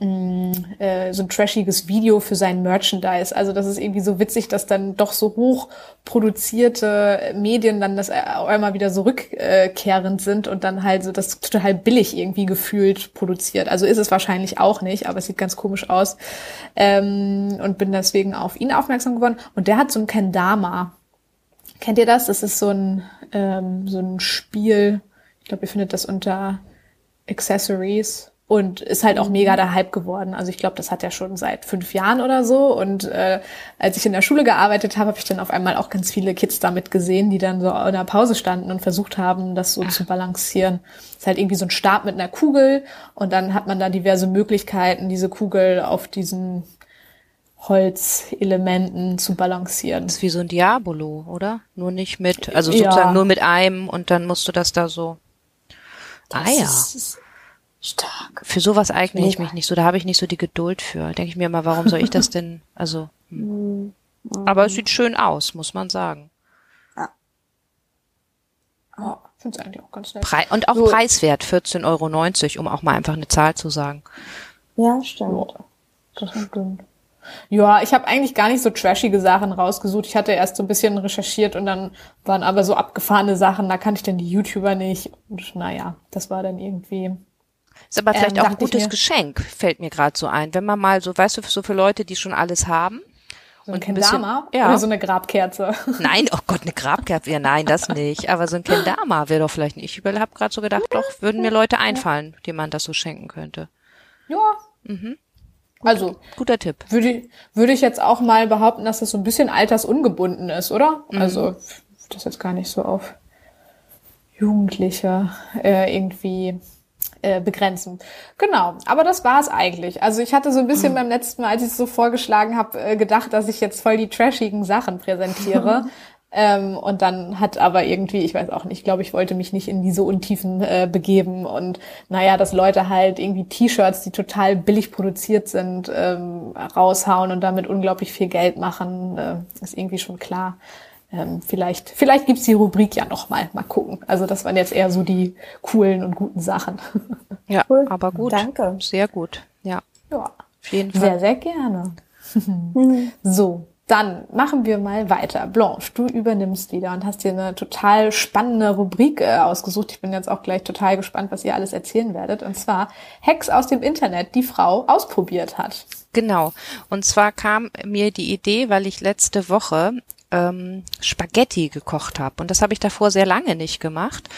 mh, äh, so ein trashiges Video für sein Merchandise. Also das ist irgendwie so witzig, dass dann doch so hoch produzierte Medien dann das äh, immer wieder so rückkehrend sind und dann halt so das total billig irgendwie gefühlt produziert. Also ist es wahrscheinlich auch nicht, aber es sieht ganz komisch aus. Ähm, und bin deswegen auf ihn aufmerksam geworden. Und der hat so ein Kendama. Kennt ihr das? Das ist so ein, ähm, so ein Spiel. Ich glaube, ihr findet das unter Accessories und ist halt auch mega der Hype geworden. Also ich glaube, das hat er schon seit fünf Jahren oder so. Und äh, als ich in der Schule gearbeitet habe, habe ich dann auf einmal auch ganz viele Kids damit gesehen, die dann so in der Pause standen und versucht haben, das so zu balancieren. ist halt irgendwie so ein Stab mit einer Kugel und dann hat man da diverse Möglichkeiten, diese Kugel auf diesen Holzelementen zu balancieren. Das ist wie so ein Diabolo, oder? Nur nicht mit, also Ja. sozusagen nur mit einem und dann musst du das da so. ah ja, Das ist stark. für sowas eigne ich mich nicht so, da habe ich nicht so die Geduld für. Denke ich mir immer, warum soll ich das denn, also. Hm. Aber es sieht schön aus, muss man sagen. Ja, finde es eigentlich auch ganz nett. Prei und auch So. preiswert, 14,90 Euro, um auch mal einfach eine Zahl zu sagen. Ja, stimmt. Das stimmt. Ja, ich habe eigentlich gar nicht so trashige Sachen rausgesucht. Ich hatte erst so ein bisschen recherchiert und dann waren aber so abgefahrene Sachen, da kannte ich dann die YouTuber nicht. Und naja, das war dann irgendwie. Ist aber vielleicht Ähm, auch ein gutes. Geschenk, fällt mir gerade so ein. Wenn man mal so, weißt du, so für Leute, die schon alles haben. So ein Und ein bisschen- Kendama ja. oder so eine Grabkerze. Nein, oh Gott, eine Grabkerze, ja, nein, das nicht. Aber so ein Kendama wäre doch vielleicht nicht. Ich habe gerade so gedacht, doch, würden mir Leute einfallen, denen man das so schenken könnte. ja. Also Guter Tipp. würde ich, würde ich jetzt auch mal behaupten, dass das so ein bisschen altersungebunden ist, oder? Also das jetzt gar nicht so auf Jugendliche äh, irgendwie äh, begrenzen. Genau, aber das war es eigentlich. Also ich hatte so ein bisschen beim letzten Mal, als ich es so vorgeschlagen habe, äh, gedacht, dass ich jetzt voll die trashigen Sachen präsentiere. ähm, und dann hat aber irgendwie, ich weiß auch nicht, ich glaube, ich wollte mich nicht in diese Untiefen äh, begeben. Und naja, dass Leute halt irgendwie T-Shirts, die total billig produziert sind, ähm, raushauen und damit unglaublich viel Geld machen, äh, ist irgendwie schon klar. Ähm, vielleicht, vielleicht gibt's die Rubrik ja noch mal. Mal gucken. Also das waren jetzt eher so die coolen und guten Sachen. Ja, Cool. aber gut. Danke. Sehr gut. Ja, ja, auf jeden Fall. sehr, sehr gerne. so, dann machen wir mal weiter. Blanche, du übernimmst wieder und hast dir eine total spannende Rubrik äh, ausgesucht. Ich bin jetzt auch gleich total gespannt, was ihr alles erzählen werdet. Und zwar Hacks aus dem Internet, die Frau ausprobiert hat. Genau. Und zwar kam mir die Idee, weil ich letzte Woche ähm, Spaghetti gekocht habe. Und das habe ich davor sehr lange nicht gemacht.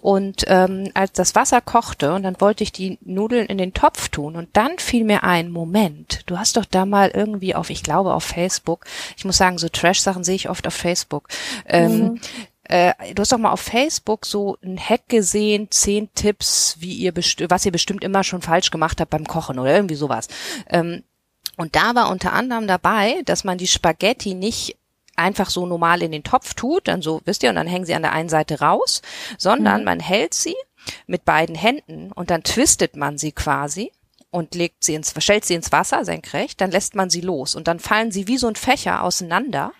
Und ähm, als das Wasser kochte und dann wollte ich die Nudeln in den Topf tun und dann fiel mir ein, Moment, du hast doch da mal irgendwie auf, ich glaube auf Facebook, ich muss sagen, so Trash-Sachen sehe ich oft auf Facebook. Ähm, mhm. Äh, du hast doch mal auf Facebook so ein Hack gesehen, zehn Tipps, wie ihr was ihr bestimmt immer schon falsch gemacht habt beim Kochen oder irgendwie sowas. Ähm, und da war unter anderem dabei, dass man die Spaghetti nicht einfach so normal in den Topf tut, dann so, wisst ihr, und dann hängen sie an der einen Seite raus, sondern mhm. man hält sie mit beiden Händen und dann twistet man sie quasi und legt sie ins, stellt sie ins Wasser senkrecht, dann lässt man sie los und dann fallen sie wie so ein Fächer auseinander.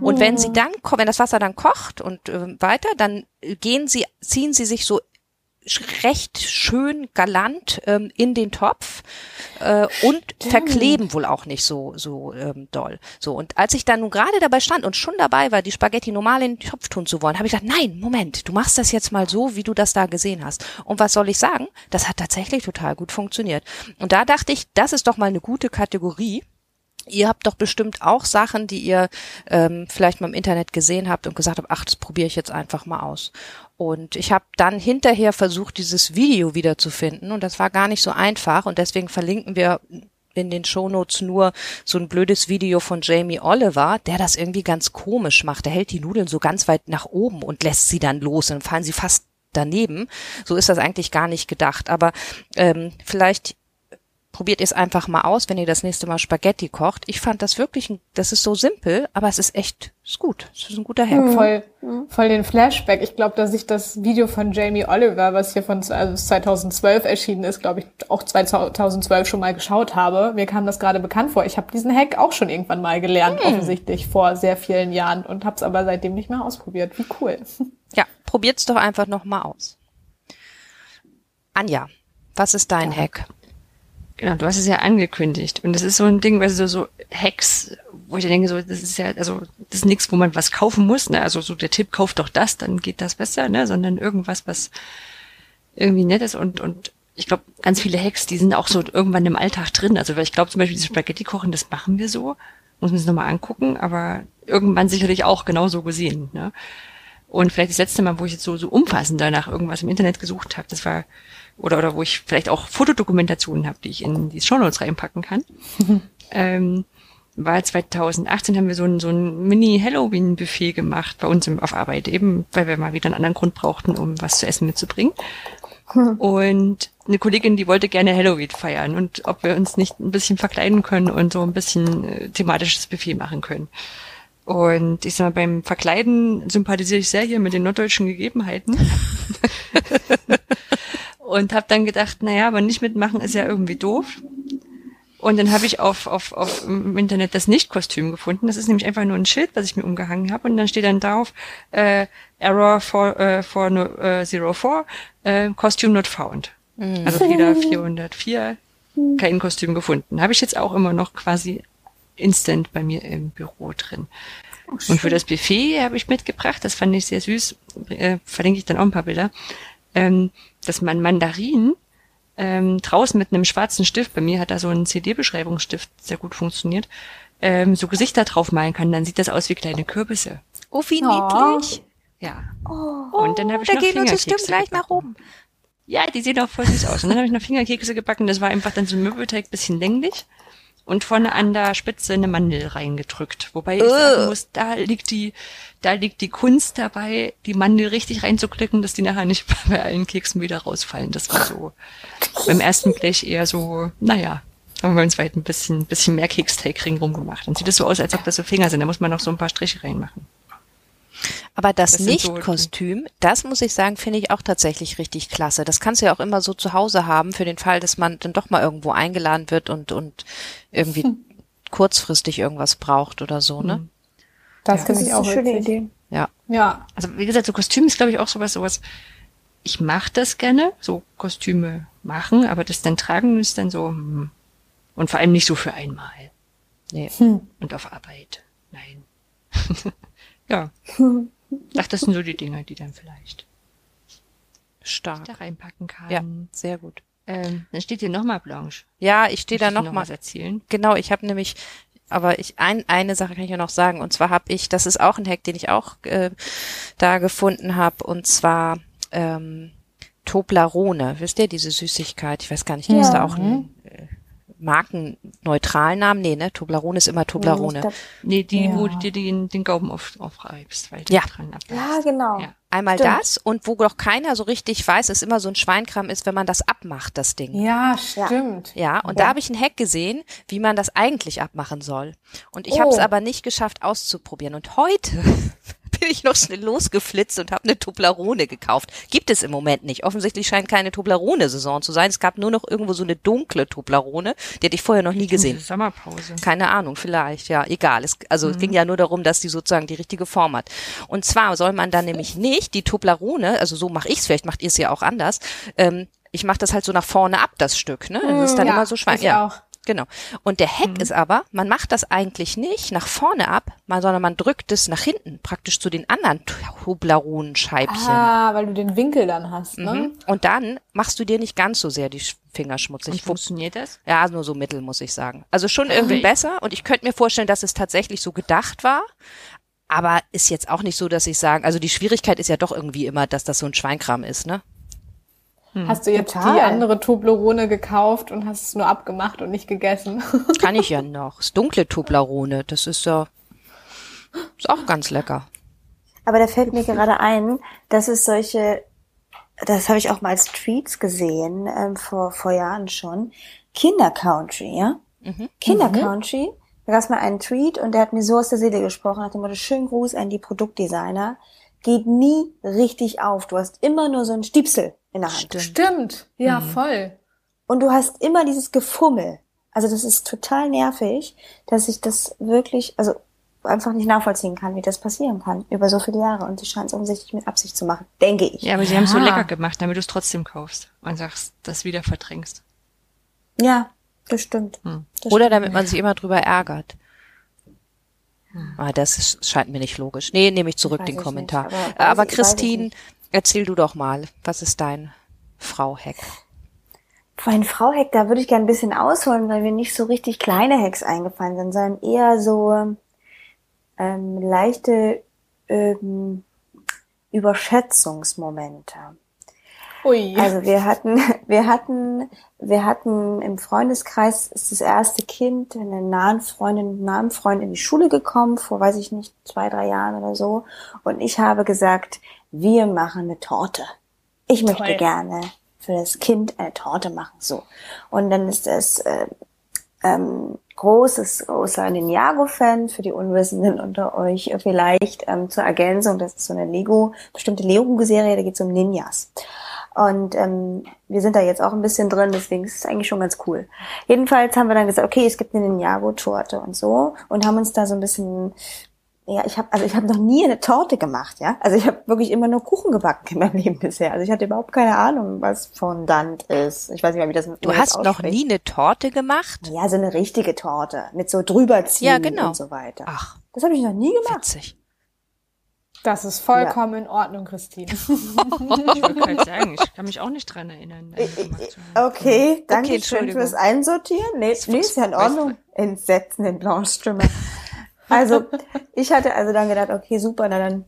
Und wenn sie dann, wenn das Wasser dann kocht und äh, weiter, dann gehen sie, ziehen sie sich so recht schön galant ähm, in den Topf äh, und Stimmt. verkleben wohl auch nicht so so ähm, doll. So und als ich dann nun gerade dabei stand und schon dabei war, die Spaghetti normal in den Topf tun zu wollen, habe ich gesagt, nein, Moment, du machst das jetzt mal so, wie du das da gesehen hast. Und was soll ich sagen? Das hat tatsächlich total gut funktioniert. Und da dachte ich, das ist doch mal eine gute Kategorie Ihr habt doch bestimmt auch Sachen, die ihr ähm, vielleicht mal im Internet gesehen habt und gesagt habt, ach, das probiere ich jetzt einfach mal aus. Und ich habe dann hinterher versucht, dieses Video wiederzufinden und das war gar nicht so einfach und deswegen verlinken wir in den Shownotes nur so ein blödes Video von Jamie Oliver, der das irgendwie ganz komisch macht. Der hält die Nudeln so ganz weit nach oben und lässt sie dann los und fallen sie fast daneben. So ist das eigentlich gar nicht gedacht. Aber ähm, vielleicht probiert es einfach mal aus, wenn ihr das nächste Mal Spaghetti kocht. Ich fand das wirklich, das ist so simpel, aber es ist echt, ist gut. Es ist ein guter Herr. Voll, voll den Flashback. Ich glaube, dass ich das Video von Jamie Oliver, was hier von also 2012 erschienen ist, glaube ich, auch 2012 schon mal geschaut habe. Mir kam das gerade bekannt vor. Ich habe diesen Hack auch schon irgendwann mal gelernt, hm. offensichtlich vor sehr vielen Jahren und habe es aber seitdem nicht mehr ausprobiert. Wie cool. Ja, probiert's doch einfach noch mal aus. Anja, was ist dein ja. Hack? Genau, du hast es ja angekündigt. Und das ist so ein Ding, weil so, so Hacks, wo ich denke, so, das ist ja, also, das ist nichts, wo man was kaufen muss, ne? Also so der Tipp, kauft doch das, dann geht das besser, ne? Sondern irgendwas, was irgendwie nett ist und, und ich glaube, ganz viele Hacks, die sind auch so irgendwann im Alltag drin. Also ich glaube zum Beispiel, diese Spaghetti kochen, das machen wir so. Muss man sich nochmal angucken, aber irgendwann sicherlich auch genauso gesehen. Ne? Und vielleicht das letzte Mal, wo ich jetzt so, so umfassend danach irgendwas im Internet gesucht habe, das war oder, oder wo ich vielleicht auch Fotodokumentationen habe, die ich in die Shownotes reinpacken kann. ähm, war 2018 haben wir so ein, so ein Mini-Halloween-Buffet gemacht bei uns im, auf Arbeit, eben weil wir mal wieder einen anderen Grund brauchten, um was zu essen mitzubringen. Und eine Kollegin, die wollte gerne Halloween feiern und ob wir uns nicht ein bisschen verkleiden können und so ein bisschen äh, thematisches Buffet machen können. Und ich sag mal, beim Verkleiden sympathisiere ich sehr hier mit den norddeutschen Gegebenheiten. und habe dann gedacht, naja, aber nicht mitmachen ist ja irgendwie doof. Und dann habe ich auf, auf, auf im Internet das Nicht-Kostüm gefunden. Das ist nämlich einfach nur ein Schild, was ich mir umgehangen habe. Und dann steht dann drauf, äh, Error for, äh, for no, äh, 04, äh, Costume not found. Mhm. Also Fehler 404, kein Kostüm gefunden. Habe ich jetzt auch immer noch quasi instant bei mir im Büro drin. Oh, und für das Buffet habe ich mitgebracht, das fand ich sehr süß, äh, verlinke ich dann auch ein paar Bilder, ähm, dass man Mandarinen ähm, draußen mit einem schwarzen Stift, bei mir hat da so ein CD-Beschreibungsstift sehr gut funktioniert, ähm, so Gesichter drauf malen kann, dann sieht das aus wie kleine Kürbisse. Oh, wie oh. niedlich. Ja. Oh, und dann habe ich da noch gehen unsere Stimmen gleich nach oben. Ja, die sehen auch voll süß aus. Und dann habe ich noch Fingerkekse gebacken. Das war einfach dann so ein Möbelteig, bisschen länglich und vorne an der Spitze eine Mandel reingedrückt. Wobei ich sagen muss, da liegt die, da liegt die Kunst dabei, die Mandel richtig reinzuklicken, dass die nachher nicht bei allen Keksen wieder rausfallen. Das war so beim ersten Blech eher so, naja, haben wir beim zweiten ein bisschen, bisschen mehr Keksteig ring gemacht. Dann sieht es so aus, als ob das so Finger sind. Da muss man noch so ein paar Striche reinmachen. Aber das, das Nicht-Kostüm, so das muss ich sagen, finde ich auch tatsächlich richtig klasse. Das kannst du ja auch immer so zu Hause haben, für den Fall, dass man dann doch mal irgendwo eingeladen wird und, und irgendwie hm. kurzfristig irgendwas braucht oder so, ne? Hm. Das ja, finde ich auch eine schöne Idee. Ja. Ja. Also wie gesagt, so Kostüm ist, glaube ich, auch sowas, sowas. Ich mache das gerne, so Kostüme machen, aber das dann tragen ist dann so, hm. und vor allem nicht so für einmal. Nee. Hm. Und auf Arbeit. Nein. Ja. Ach, das sind so die Dinge, die dann vielleicht stark da reinpacken kann. Ja, sehr gut. Ähm, dann steht hier nochmal Blanche. Ja, ich stehe da nochmal. Noch erzählen. Genau, ich habe nämlich aber ich ein, eine Sache kann ich ja noch sagen und zwar habe ich, das ist auch ein Hack, den ich auch äh, da gefunden habe und zwar ähm, Toblerone, wisst ihr diese Süßigkeit? Ich weiß gar nicht, es Ja. da auch einen äh, markenneutralen Namen? Nee, ne? Toblerone ist immer Toblerone. Glaub, Nee, die, Ja. wo du dir den, den Gaumen auf, aufreibst, weil du Ja. dran abbeißt. ja, genau. Ja. Einmal Stimmt. das und wo doch keiner so richtig weiß, es immer so ein Schweinkram ist, wenn man das abmacht, das Ding. Ja, stimmt. Ja, und da habe ich einen Hack gesehen, wie man das eigentlich abmachen soll. Und ich Oh. habe es aber nicht geschafft auszuprobieren. Und heute bin ich noch schnell losgeflitzt und habe eine Toblerone gekauft. Gibt es im Moment nicht. Offensichtlich scheint keine Toblerone-Saison zu sein. Es gab nur noch irgendwo so eine dunkle Toblerone. Die hatte ich vorher noch nie gesehen. Sommerpause. Keine Ahnung, vielleicht, ja, egal. Es, also es ging ja nur darum, dass die sozusagen die richtige Form hat. Und zwar soll man dann nämlich nicht die Toblerone, also so mache ich es, vielleicht macht ihr es ja auch anders, ähm, ich mache das halt so nach vorne ab, das Stück, ne? Das ist dann ja, immer so schwein. ich Ja, auch. Genau. Und der Hack ist aber, man macht das eigentlich nicht nach vorne ab, sondern man drückt es nach hinten, praktisch zu den anderen Tobleronenscheibchen. Ah, weil du den Winkel dann hast, ne? Mhm. Und dann machst du dir nicht ganz so sehr die Finger schmutzig. Und funktioniert das? Ja, nur so mittel, muss ich sagen. Also schon irgendwie besser. Und ich könnte mir vorstellen, dass es tatsächlich so gedacht war. Aber ist jetzt auch nicht so, dass ich sagen, also die Schwierigkeit ist ja doch irgendwie immer, dass das so ein Schweinkram ist, ne? Hast du jetzt Total. die andere Toblerone gekauft und hast es nur abgemacht und nicht gegessen? Kann ich ja noch. Das dunkle Toblerone, das ist ja, ist auch ganz lecker. Aber da fällt mir gerade ein, dass es solche, das habe ich auch mal als Tweets gesehen, ähm, vor, vor Jahren schon. Kinder-Country, ja? Kinder-Country. Da gab es mal einen Tweet und der hat mir so aus der Seele gesprochen, nach dem Motto, schönen Gruß an die Produktdesigner. Geht nie richtig auf. Du hast immer nur so einen Stiepsel in der Hand. Stimmt. Ja, voll. Und du hast immer dieses Gefummel. Also das ist total nervig, dass ich das wirklich, also einfach nicht nachvollziehen kann, wie das passieren kann über so viele Jahre. Und sie scheint es offensichtlich mit Absicht zu machen, denke ich. Ja, aber sie haben es so Ja. lecker gemacht, damit du es trotzdem kaufst und sagst, das wieder verdrängst. Ja, das stimmt. Das Oder stimmt. damit man sich immer drüber ärgert. Ah, das ist, scheint mir nicht logisch. Nee, nehme ich zurück Weiß den ich Kommentar. nicht, aber aber Christine, erzähl du doch mal, was ist dein Frau-Hack? Einen Frau-Hack, da würde ich gerne ein bisschen ausholen, weil mir nicht so richtig kleine Hacks eingefallen sind, sondern eher so ähm, leichte ähm, Überschätzungsmomente. Ui. Also wir hatten, wir hatten, wir hatten im Freundeskreis ist das erste Kind, eine nahen Freundin, nahen Freund in die Schule gekommen, vor weiß ich nicht, zwei, drei Jahren oder so. Und ich habe gesagt, wir machen eine Torte. Ich möchte Toll. gerne für das Kind eine Torte machen. So. Und dann ist es äh, ähm, großes, großer Ninjago-Fan für die Unwissenden unter euch vielleicht ähm, zur Ergänzung. Das ist so eine Lego, bestimmte Lego-Serie, da geht es um Ninjas. Und ähm, wir sind da jetzt auch ein bisschen drin, deswegen ist es eigentlich schon ganz cool. Jedenfalls haben wir dann gesagt, okay, es gibt eine Ninjago-Torte und so und haben uns da so ein bisschen ja, ich habe also ich habe noch nie eine Torte gemacht, ja. Also ich habe wirklich immer nur Kuchen gebacken in meinem Leben bisher. Also ich hatte überhaupt keine Ahnung, was Fondant ist. Ich weiß nicht mal, wie das Du man hast das noch nie eine Torte gemacht? Ja, so eine richtige Torte mit so drüberziehen Ja, genau. und so weiter. Ach, Das habe ich noch nie gemacht. witzig. Das ist vollkommen in Ordnung, Christine. Ich wollte gerade sagen, ich kann mich auch nicht dran erinnern. Okay, danke schön Entschuldigung. fürs Einsortieren. Nee, nee ist ja in Ordnung. Entsetzen den blauen Stimme. Also, ich hatte also dann gedacht, okay, super, na dann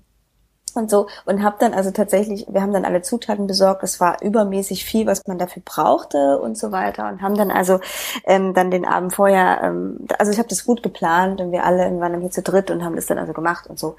und so und habe dann also tatsächlich, wir haben dann alle Zutaten besorgt, es war übermäßig viel, was man dafür brauchte und so weiter und haben dann also ähm, dann den Abend vorher, ähm, also ich habe das gut geplant und wir alle waren dann hier zu dritt und haben das dann also gemacht und so.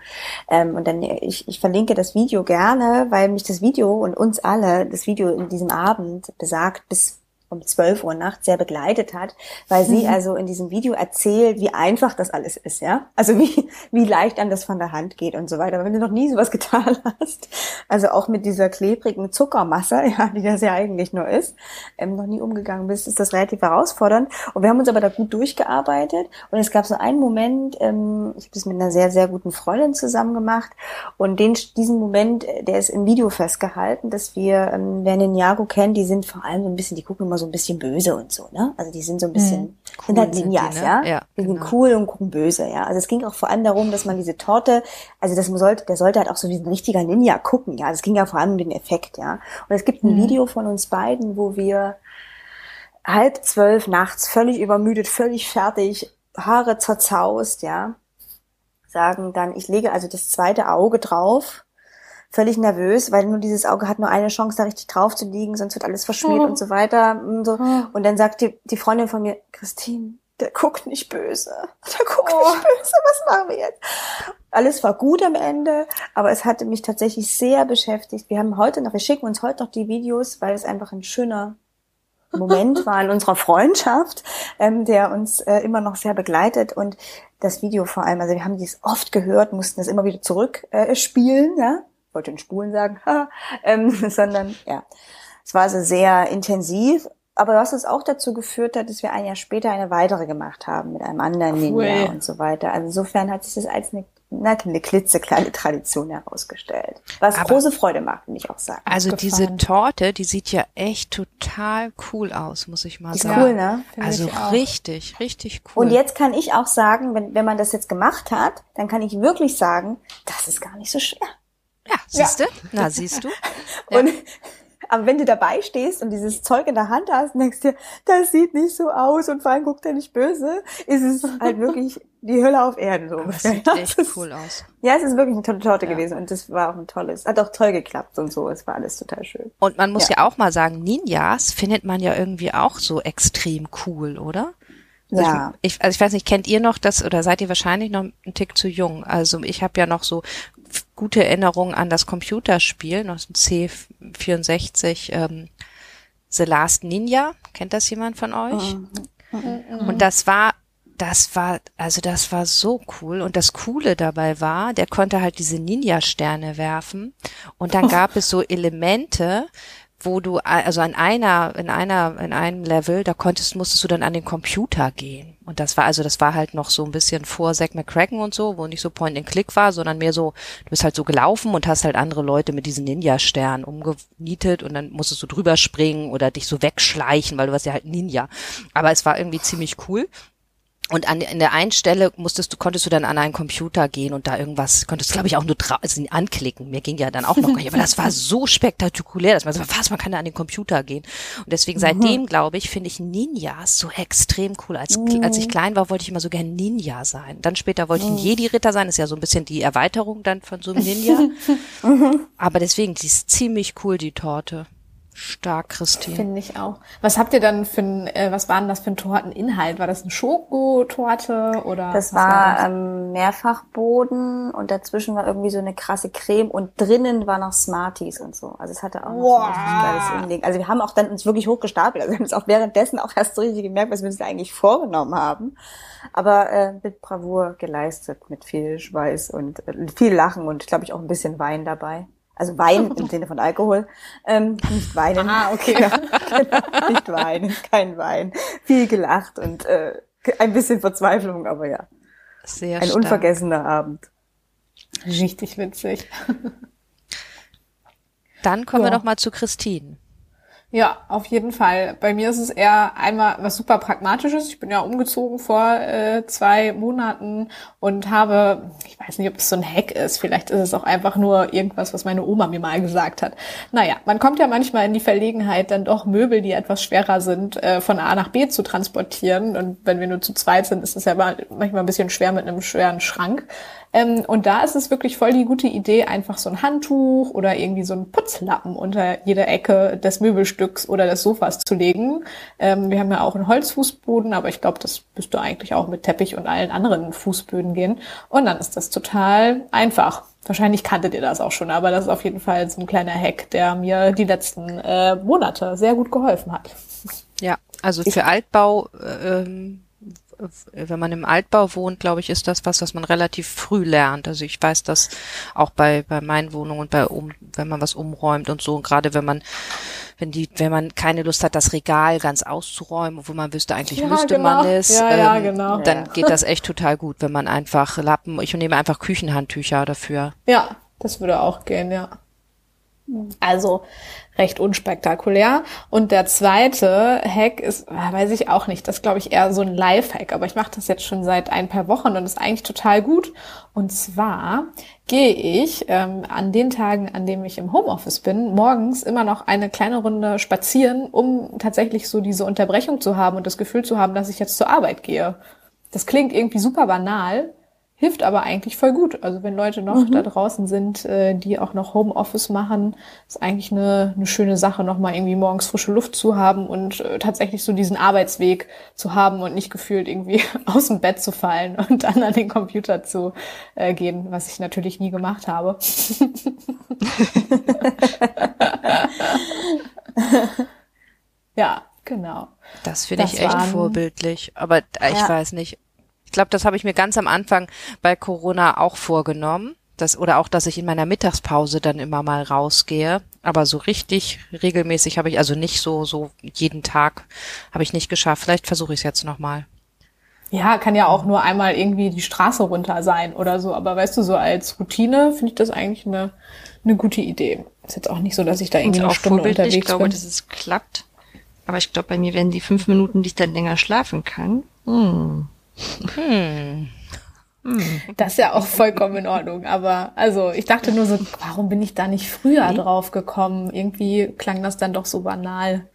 Ähm, und dann ich, ich verlinke das Video gerne, weil mich das Video und uns alle das Video in diesem Abend besagt bis um 12 Uhr nachts sehr begleitet hat, weil sie also in diesem Video erzählt, wie einfach das alles ist, ja. Also wie, wie leicht einem das von der Hand geht und so weiter. Aber wenn du noch nie sowas getan hast, also auch mit dieser klebrigen Zuckermasse, ja, die das ja eigentlich nur ist, ähm, noch nie umgegangen bist, ist das relativ herausfordernd. Und wir haben uns aber da gut durchgearbeitet. Und es gab so einen Moment, ähm, ich habe das mit einer sehr, sehr guten Freundin zusammen gemacht. Und den, diesen Moment, äh, der ist im Video festgehalten, dass wir, ähm, wer Ninjago kennt, die sind vor allem so ein bisschen, die gucken immer so ein bisschen böse und so, ne? Also die sind so ein bisschen, sind Cool halt sind die, Ninjas, ne? ja? Ja, die sind genau. cool und gucken böse, ja. Also es ging auch vor allem darum, dass man diese Torte, also das sollte, der sollte halt auch so wie ein richtiger Ninja gucken, ja. Es ging ja vor allem um den Effekt, ja. Und es gibt ein Video von uns beiden, wo wir halb zwölf nachts, völlig übermüdet, völlig fertig, Haare zerzaust, ja, sagen dann, ich lege also das zweite Auge drauf, völlig nervös, weil nur dieses Auge hat nur eine Chance, da richtig drauf zu liegen, sonst wird alles verschmiert Oh. und so weiter. Und, so. Oh. und dann sagt die, die Freundin von mir, Christine, der guckt nicht böse. Der guckt Oh. nicht böse, was machen wir jetzt? Alles war gut am Ende, aber es hatte mich tatsächlich sehr beschäftigt. Wir haben heute noch, wir schicken uns heute noch die Videos, weil es einfach ein schöner Moment war in unserer Freundschaft, ähm, der uns äh, immer noch sehr begleitet und das Video vor allem, also wir haben dies oft gehört, mussten das immer wieder zurückspielen, äh, ja, wollte in Spulen sagen, ha, ähm, sondern ja, es war also sehr intensiv, aber was es auch dazu geführt hat, dass wir ein Jahr später eine weitere gemacht haben mit einem anderen Cool. Ninja und so weiter. Also insofern hat sich das als eine, na, eine klitzekleine Tradition herausgestellt, was Aber- große Freude macht, will ich auch sagen. Also diese. Torte, die sieht ja echt total cool aus, muss ich mal Ist sagen. cool, ne? Finde Also richtig, richtig cool. Und jetzt kann ich auch sagen, wenn, wenn man das jetzt gemacht hat, dann kann ich wirklich sagen, das ist gar nicht so schwer. Ja, siehst du? Na, siehst du? Und aber wenn du dabei stehst und dieses Zeug in der Hand hast und denkst dir, das sieht nicht so aus und vor allem guckt er nicht böse, ist es halt wirklich die Hölle auf Erden so Das sieht echt cool aus. Ja, es ist wirklich eine tolle Torte Ja. gewesen und das war auch ein tolles, hat auch toll geklappt und so, es war alles total schön. Und man muss ja. Ja. auch mal sagen, Ninjas findet man ja irgendwie auch so extrem cool, oder? Also Ja. Ich, ich, also ich weiß nicht, kennt ihr noch das oder seid ihr wahrscheinlich noch einen Tick zu jung? Also ich habe ja noch so gute Erinnerungen an das Computerspiel, noch so ein C64, ähm, The Last Ninja. Kennt das jemand von euch? Und das war, das war, also das war so cool. Und das Coole dabei war, der konnte halt diese Ninja-Sterne werfen. Und dann gab es so Elemente, wo du, also in einer, in einer, in einem Level, da konntest, musstest du dann an den Computer gehen. Und das war, also das war halt noch so ein bisschen vor Zack McCracken und so, wo nicht so Point and Click war, sondern mehr so, du bist halt so gelaufen und hast halt andere Leute mit diesen Ninja-Sternen umgenietet und dann musstest du drüber springen oder dich so wegschleichen, weil du warst ja halt Ninja. Aber es war irgendwie ziemlich cool. Und an, in der einen Stelle musstest du, konntest du dann an einen Computer gehen und da irgendwas, konntest glaube ich auch nur also anklicken. Mir ging ja dann auch noch, gar nicht, aber das war so spektakulär, dass man so, was, man kann da an den Computer gehen. Und deswegen seitdem, glaube ich, finde ich Ninjas so extrem cool. Als, als ich klein war, wollte ich immer so gern Ninja sein. Dann später wollte ich ein Jedi-Ritter sein, ist ja so ein bisschen die Erweiterung dann von so einem Ninja. aber deswegen, die ist ziemlich cool, die Torte. Stark, Christine. Finde ich auch. Was habt ihr dann für ein, äh, was war denn das für ein Torteninhalt? War das eine Schokotorte oder? Das was war das? ähm, Mehrfachboden und dazwischen war irgendwie so eine krasse Creme und drinnen war noch Smarties und so. Also es hatte auch noch so ein richtig geiles Inlegen. Also wir haben auch dann uns wirklich hochgestapelt. Also wir haben es auch währenddessen auch erst so richtig gemerkt, was wir uns da eigentlich vorgenommen haben. Aber äh, mit Bravour geleistet, mit viel Schweiß und äh, viel Lachen und glaube ich auch ein bisschen Wein dabei. Also Wein im Sinne von Alkohol, ähm, nicht weinen. Ah, okay. Genau, nicht weinen, kein Wein. Viel gelacht und äh, ein bisschen Verzweiflung, aber ja, Sehr ein stark. unvergessener Abend. Richtig witzig. Dann kommen wir Ja. doch mal zu Christine. Ja, auf jeden Fall. Bei mir ist es eher einmal was super Pragmatisches. Ich bin ja umgezogen vor äh, zwei Monaten und habe, ich weiß nicht, ob es so ein Hack ist, vielleicht ist es auch einfach nur irgendwas, was meine Oma mir mal gesagt hat. Naja, man kommt ja manchmal in die Verlegenheit, dann doch Möbel, die etwas schwerer sind, äh, von A nach B zu transportieren. Und wenn wir nur zu zweit sind, ist es ja ma- manchmal ein bisschen schwer mit einem schweren Schrank. Ähm, und da ist es wirklich voll die gute Idee, einfach so ein Handtuch oder irgendwie so ein Putzlappen unter jede Ecke des Möbelstücks oder des Sofas zu legen. Ähm, wir haben ja auch einen Holzfußboden, aber ich glaube, das müsste eigentlich auch mit Teppich und allen anderen Fußböden gehen. Und dann ist das total einfach. Wahrscheinlich kanntet ihr das auch schon, aber das ist auf jeden Fall so ein kleiner Hack, der mir die letzten äh, Monate sehr gut geholfen hat. Ja, also für Altbau, äh, ähm, wenn man im Altbau wohnt, glaube ich, ist das was, was man relativ früh lernt. Also ich weiß das auch bei bei meinen Wohnungen und bei um, wenn man was umräumt und so. Und gerade wenn man wenn die, wenn man keine Lust hat, das Regal ganz auszuräumen, obwohl man wüsste, eigentlich Ja, müsste genau. man es, Ja, ja, ähm, genau. dann Ja. geht das echt total gut, wenn man einfach Lappen, ich nehme einfach Küchenhandtücher dafür. Ja, das würde auch gehen, ja. Also recht unspektakulär. Und der zweite Hack ist, ah, weiß ich auch nicht, das ist, glaube ich eher so ein Live-Hack, aber ich mache das jetzt schon seit ein paar Wochen und ist eigentlich total gut. Und zwar gehe ich ähm, an den Tagen, an denen ich im Homeoffice bin, morgens immer noch eine kleine Runde spazieren, um tatsächlich so diese Unterbrechung zu haben und das Gefühl zu haben, dass ich jetzt zur Arbeit gehe. das klingt irgendwie super banal, hilft aber eigentlich voll gut. Also wenn Leute noch Mhm. da draußen sind, äh, die auch noch Homeoffice machen, ist eigentlich eine, eine schöne Sache, noch mal irgendwie morgens frische Luft zu haben und äh, tatsächlich so diesen Arbeitsweg zu haben und nicht gefühlt irgendwie aus dem Bett zu fallen und dann an den Computer zu äh, gehen, was ich natürlich nie gemacht habe. ja, genau. Das finde ich echt waren- vorbildlich. Aber ich Ja. weiß nicht. Ich glaube, das habe ich mir ganz am Anfang bei Corona auch vorgenommen. Das, oder auch, dass ich in meiner Mittagspause dann immer mal rausgehe. Aber so richtig regelmäßig habe ich, also nicht so, so jeden Tag habe ich nicht geschafft. Vielleicht versuche ich es jetzt nochmal. Ja, kann ja auch nur einmal irgendwie die Straße runter sein oder so. Aber weißt du, so als Routine finde ich das eigentlich eine, eine gute Idee. Ist jetzt auch nicht so, dass ich da irgendwie eine auch Stunde vorbildlich. Ich unterwegs glaube, bin. dass es klappt. Aber ich glaube, bei mir werden die fünf Minuten, die ich dann länger schlafen kann. Hm. Das ist ja auch vollkommen in Ordnung. Aber also ich dachte nur so, warum bin ich da nicht früher drauf gekommen? Irgendwie klang das dann doch so banal.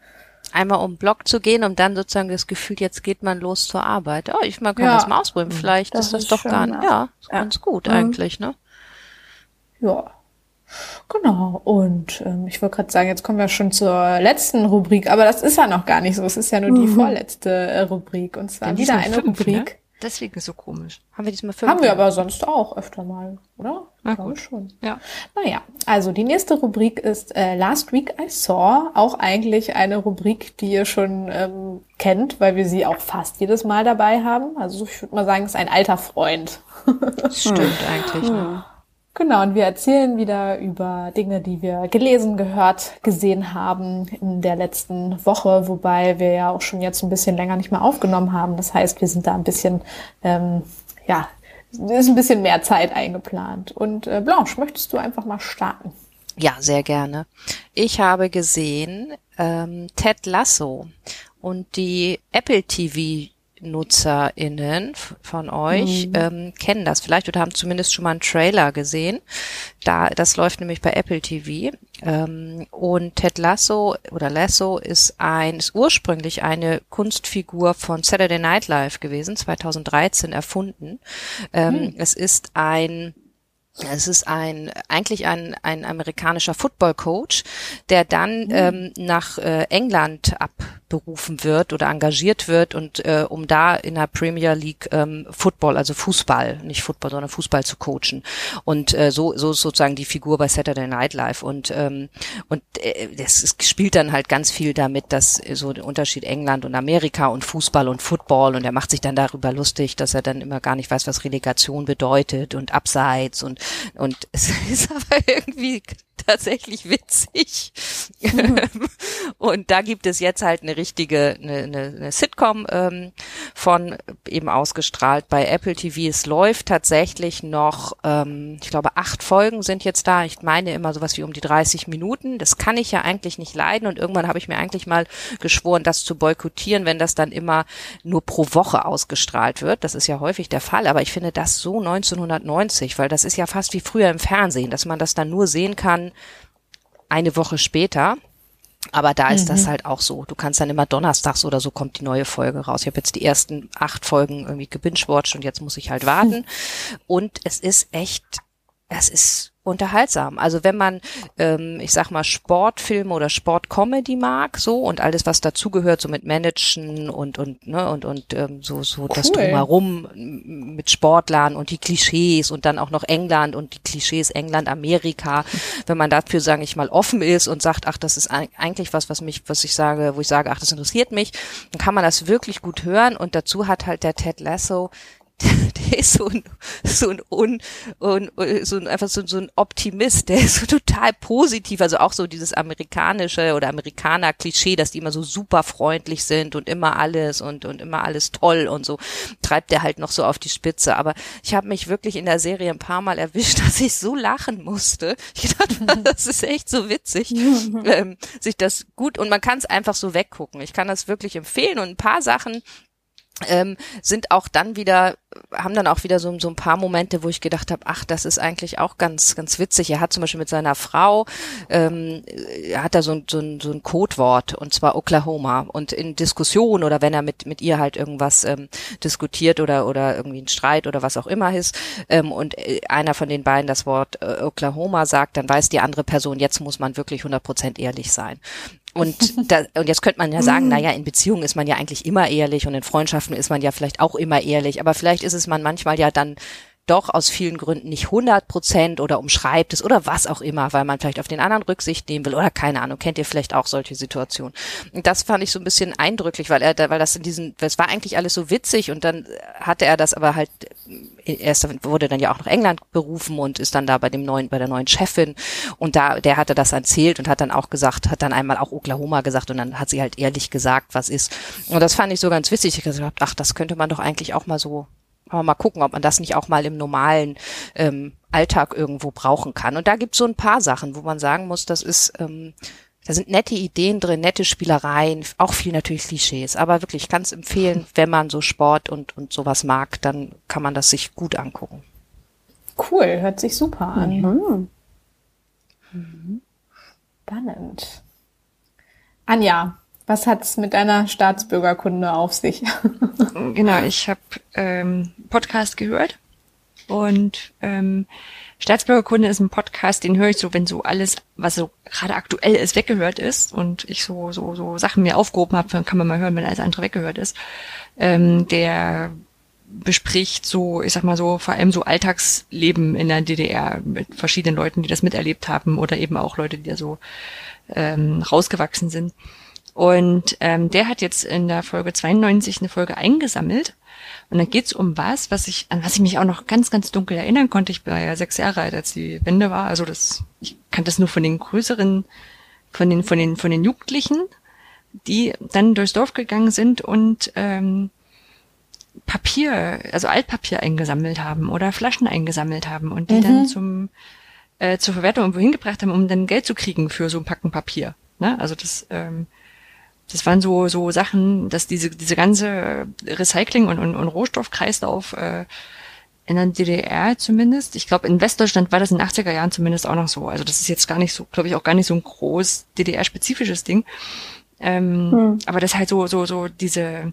Einmal um den Block zu gehen, um dann sozusagen das Gefühl, jetzt geht man los zur Arbeit. Oh, ich man kann Ja. das mal ausprobieren. Vielleicht Das ist das ist doch schön, gar ja. nicht. Ja, Ja. ganz gut Mhm. eigentlich, ne? Ja. Genau. Und ähm, ich wollte gerade sagen, jetzt kommen wir schon zur letzten Rubrik, aber das ist ja noch gar nicht so. Es ist ja nur die vorletzte äh, Rubrik. Und zwar Denn wieder diesmal eine fünf, Rubrik. Ne? Deswegen ist so komisch. Haben wir diesmal fünf? Haben wir aber sonst auch öfter mal, oder? Na gut. schon. Ja. Naja, also die nächste Rubrik ist äh, Last Week I Saw. Auch eigentlich eine Rubrik, die ihr schon ähm, kennt, weil wir sie auch fast jedes Mal dabei haben. Also ich würde mal sagen, es ist ein alter Freund. Das stimmt eigentlich. Ne? Genau, und wir erzählen wieder über Dinge, die wir gelesen, gehört, gesehen haben in der letzten Woche, wobei wir ja auch schon jetzt ein bisschen länger nicht mehr aufgenommen haben. Das heißt, wir sind da ein bisschen, ähm, ja, ist ein bisschen mehr Zeit eingeplant. Und äh, Blanche, möchtest du einfach mal starten? Ja, sehr gerne. Ich habe gesehen ähm, Ted Lasso und die Apple TV NutzerInnen von euch ähm, kennen das vielleicht oder haben zumindest schon mal einen Trailer gesehen. Da, das läuft nämlich bei Apple TV. Ähm, und Ted Lasso oder Lasso ist ein, ist ursprünglich eine Kunstfigur von Saturday Night Live gewesen, 2013 erfunden. Ähm, Es ist ein es ist ein eigentlich ein, ein amerikanischer Football-Coach, der dann ähm, nach äh, England abberufen wird oder engagiert wird und äh, um da in der Premier League ähm, Football, also Fußball, nicht Football, sondern Fußball zu coachen. Und äh, so, so ist sozusagen die Figur bei Saturday Night Live. Und ähm, und äh, das ist, spielt dann halt ganz viel damit, dass so der Unterschied England und Amerika und Fußball und Football und er macht sich dann darüber lustig, dass er dann immer gar nicht weiß, was Relegation bedeutet und Abseits und und es ist aber irgendwie tatsächlich witzig. und da gibt es jetzt halt eine richtige, eine, eine, eine Sitcom ähm, von eben ausgestrahlt bei Apple TV. Es läuft tatsächlich noch, ähm, ich glaube, acht Folgen sind jetzt da. Ich meine immer sowas wie um die 30 Minuten. Das kann ich ja eigentlich nicht leiden und irgendwann habe ich mir eigentlich mal geschworen, das zu boykottieren, wenn das dann immer nur pro Woche ausgestrahlt wird. Das ist ja häufig der Fall, aber ich finde das so 1990, weil das ist ja fast wie früher im Fernsehen, dass man das dann nur sehen kann eine Woche später. Aber da ist das halt auch so. Du kannst dann immer donnerstags oder so kommt die neue Folge raus. Ich habe jetzt die ersten acht Folgen irgendwie gebingewatcht und jetzt muss ich halt warten. Und es ist echt, es ist unterhaltsam. Also wenn man, ähm, ich sag mal, Sportfilme oder Sportcomedy mag, so und alles, was dazugehört, so mit Managen und und ne und und ähm, so so das Cool. drumherum m- mit Sportlern und die Klischees und dann auch noch England und die Klischees England, Amerika. Wenn man dafür, sage ich mal, offen ist und sagt, ach, das ist eig- eigentlich was, was mich, was ich sage, wo ich sage, ach, das interessiert mich, dann kann man das wirklich gut hören. Und dazu hat halt der Ted Lasso der ist so ein, so ein un, un, so ein, einfach so, so ein Optimist, der ist so total positiv, also auch so dieses amerikanische oder Amerikaner-Klischee, dass die immer so super freundlich sind und immer alles und, und immer alles toll und so, treibt der halt noch so auf die Spitze. Aber ich habe mich wirklich in der Serie ein paar Mal erwischt, dass ich so lachen musste. Ich dachte, das ist echt so witzig, ähm, sich das gut, und man kann es einfach so weggucken. Ich kann das wirklich empfehlen und ein paar Sachen, ähm, sind auch dann wieder, haben dann auch wieder so, so ein paar Momente, wo ich gedacht habe, ach, das ist eigentlich auch ganz, ganz witzig. Er hat zum Beispiel mit seiner Frau, ähm, hat er so ein, so, ein, so ein Codewort, und zwar Oklahoma. Und in Diskussion oder wenn er mit, mit ihr halt irgendwas ähm, diskutiert oder, oder irgendwie ein Streit oder was auch immer ist, ähm, und äh, einer von den beiden das Wort äh, Oklahoma sagt, dann weiß die andere Person, jetzt muss man wirklich 100% ehrlich sein. Und, da, und jetzt könnte man ja sagen, na ja, in Beziehungen ist man ja eigentlich immer ehrlich und in Freundschaften ist man ja vielleicht auch immer ehrlich, aber vielleicht ist es man manchmal ja dann doch aus vielen Gründen nicht 100 Prozent oder umschreibt es oder was auch immer, weil man vielleicht auf den anderen Rücksicht nehmen will oder keine Ahnung, kennt ihr vielleicht auch solche Situationen. Und das fand ich so ein bisschen eindrücklich, weil er, weil das in diesen, das war eigentlich alles so witzig und dann hatte er das aber halt, erst wurde dann ja auch nach England berufen und ist dann da bei dem neuen, bei der neuen Chefin und da, der hatte das erzählt und hat dann auch gesagt, hat dann einmal auch Oklahoma gesagt und dann hat sie halt ehrlich gesagt, was ist. Und das fand ich so ganz witzig. Ich habe gesagt, ach, das könnte man doch eigentlich auch mal so aber mal gucken, ob man das nicht auch mal im normalen ähm, Alltag irgendwo brauchen kann. Und da gibt es so ein paar Sachen, wo man sagen muss, das ist, ähm, da sind nette Ideen drin, nette Spielereien, auch viel natürlich Klischees. Aber wirklich, ich kann es empfehlen, wenn man so Sport und, und sowas mag, dann kann man das sich gut angucken. Cool, hört sich super an. Mhm. Mhm. Spannend. Anja, was hat's mit deiner Staatsbürgerkunde auf sich? genau, ich habe ähm, Podcast gehört und ähm, Staatsbürgerkunde ist ein Podcast, den höre ich so, wenn so alles, was so gerade aktuell ist, weggehört ist und ich so so so Sachen mir aufgehoben habe, dann kann man mal hören, wenn alles andere weggehört ist. Ähm, der bespricht so, ich sag mal so, vor allem so Alltagsleben in der DDR mit verschiedenen Leuten, die das miterlebt haben oder eben auch Leute, die da so ähm, rausgewachsen sind. Und ähm, der hat jetzt in der Folge 92 eine Folge eingesammelt. Und dann geht's um was, was ich, an was ich mich auch noch ganz, ganz dunkel erinnern konnte. Ich war ja sechs Jahre alt, als die Wende war. Also das, ich kannte das nur von den größeren, von den, von den, von den Jugendlichen, die dann durchs Dorf gegangen sind und ähm, Papier, also Altpapier eingesammelt haben oder Flaschen eingesammelt haben und die mhm. dann zum äh, zur Verwertung irgendwo hingebracht haben, um dann Geld zu kriegen für so ein Packen Papier. Ne? Also das ähm, das waren so so Sachen, dass diese diese ganze Recycling und und, und Rohstoffkreislauf äh, in der DDR zumindest. Ich glaube, in Westdeutschland war das in den 80er Jahren zumindest auch noch so. Also das ist jetzt gar nicht so, glaube ich, auch gar nicht so ein groß DDR-spezifisches Ding. Ähm, hm. Aber das halt so, so, so diese,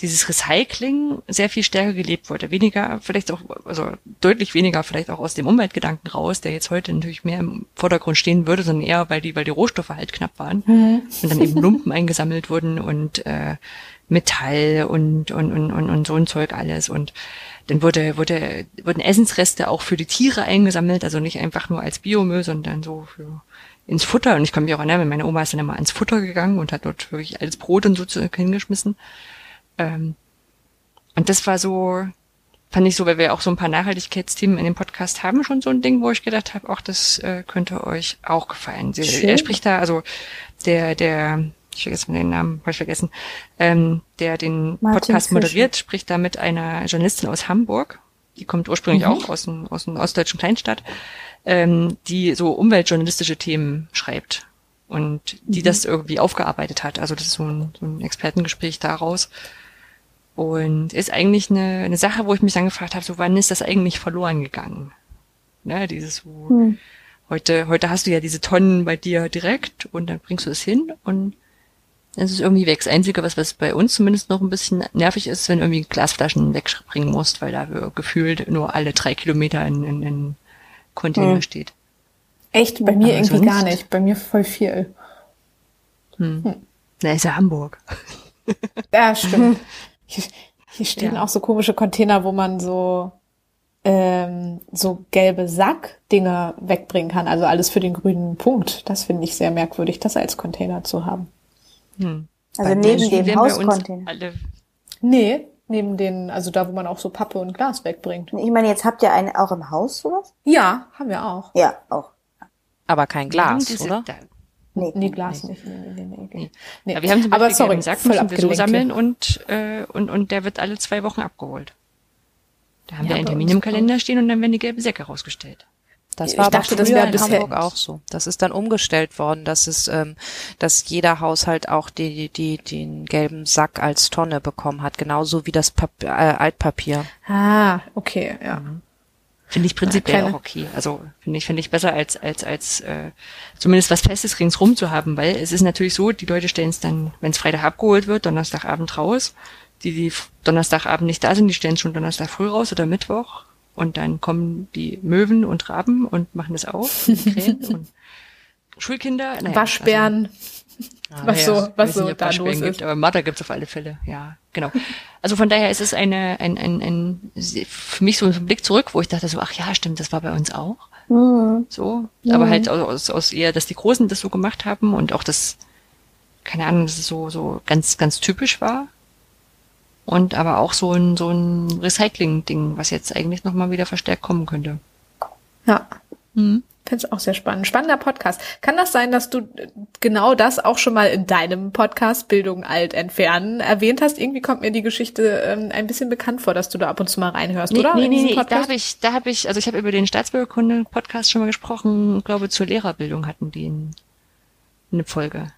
dieses Recycling sehr viel stärker gelebt wurde. Weniger, vielleicht auch, also deutlich weniger vielleicht auch aus dem Umweltgedanken raus, der jetzt heute natürlich mehr im Vordergrund stehen würde, sondern eher, weil die, weil die Rohstoffe halt knapp waren mhm. und dann eben Lumpen eingesammelt wurden und äh, Metall und, und, und, und, und so ein Zeug alles. Und dann wurde, wurde, wurden Essensreste auch für die Tiere eingesammelt, also nicht einfach nur als Biomüll, sondern so für ins Futter. Und ich kann mich auch erinnern, meine Oma ist dann immer ins Futter gegangen und hat dort wirklich alles Brot und so hingeschmissen. Ähm, und das war so, fand ich so, weil wir auch so ein paar Nachhaltigkeitsthemen in dem Podcast haben, schon so ein Ding, wo ich gedacht habe, auch das äh, könnte euch auch gefallen. Sie, er spricht da, also der, der, ich vergesse mal den Namen, habe ich vergessen, ähm, der den Martin Podcast moderiert, Fischer. spricht da mit einer Journalistin aus Hamburg. Die kommt ursprünglich mhm. auch aus, dem, aus einer ostdeutschen Kleinstadt, ähm, die so umweltjournalistische Themen schreibt und die mhm. das irgendwie aufgearbeitet hat. Also das ist so ein, so ein Expertengespräch daraus. Und ist eigentlich eine, eine Sache, wo ich mich dann gefragt habe, so wann ist das eigentlich verloren gegangen? Ne, dieses so, hm. heute, heute hast du ja diese Tonnen bei dir direkt und dann bringst du es hin und dann ist es irgendwie weg. Das Einzige, was, was bei uns zumindest noch ein bisschen nervig ist, wenn du irgendwie Glasflaschen wegbringen musst, weil da gefühlt nur alle drei Kilometer in, in, in Container hm. steht. Echt? Bei mir Aber irgendwie sonst? gar nicht. Bei mir voll viel. Hm. Hm. Na, ist ja Hamburg. Ja, stimmt. Hier, hier stehen ja. auch so komische Container, wo man so ähm, so gelbe Sackdinger wegbringen kann. Also alles für den grünen Punkt. Das finde ich sehr merkwürdig, das als Container zu haben. Hm. Also Bei neben dem Hauscontainer. Nee, neben den, also da, wo man auch so Pappe und Glas wegbringt. Ich meine, jetzt habt ihr einen auch im Haus sowas? Ja, haben wir auch. Ja, auch. Aber kein Glas, oder? Nee, nee Glas nicht. Nee, nee, nee, nee. nee. Aber wir haben zum Beispiel Aber sorry, einen Sack, müssen wir so sammeln und, äh, und, und der wird alle zwei Wochen abgeholt. Da haben ja, wir einen Termin im Kalender stehen und dann werden die gelben Säcke rausgestellt. Das Ich war aber dachte, das wäre in bisher Hamburg auch so. Das ist dann umgestellt worden, dass es, ähm, dass jeder Haushalt auch die, die, den gelben Sack als Tonne bekommen hat, genauso wie das Pap äh, Altpapier. Ah, okay, ja. Finde ich prinzipiell auch okay. Also finde ich, finde ich besser als, als, als äh, zumindest was Festes ringsrum zu haben, weil es ist natürlich so, die Leute stellen es dann, wenn es Freitag abgeholt wird, Donnerstagabend raus. Die, die Donnerstagabend nicht da sind, die stellen es schon Donnerstag früh raus oder Mittwoch. Und dann kommen die Möwen und Raben und machen das auf. Und Schulkinder. Naja, Waschbären, also, was so, ich was so nicht, da los gibt, ist. aber Marder gibt's auf alle Fälle, ja, genau. Also von daher ist es eine, ein, ein, ein, für mich so ein Blick zurück, wo ich dachte so, ach ja, stimmt, das war bei uns auch. So, aber halt aus, aus eher, dass die Großen das so gemacht haben und auch das, keine Ahnung, dass es so, so ganz, ganz typisch war. Und aber auch so ein, so ein Recycling-Ding, was jetzt eigentlich nochmal wieder verstärkt kommen könnte. Ja. Mhm. Finde ich auch sehr spannend. Spannender Podcast. Kann das sein, dass du äh, genau das auch schon mal in deinem Podcast Bildung alt entfernen erwähnt hast? Irgendwie kommt mir die Geschichte ähm, ein bisschen bekannt vor, dass du da ab und zu mal reinhörst, Nee, oder? nee, nee, nee. da habe ich, da habe ich, also ich habe über den Staatsbürgerkunde-Podcast schon mal gesprochen, Ich glaube zur Lehrerbildung hatten die in, eine Folge.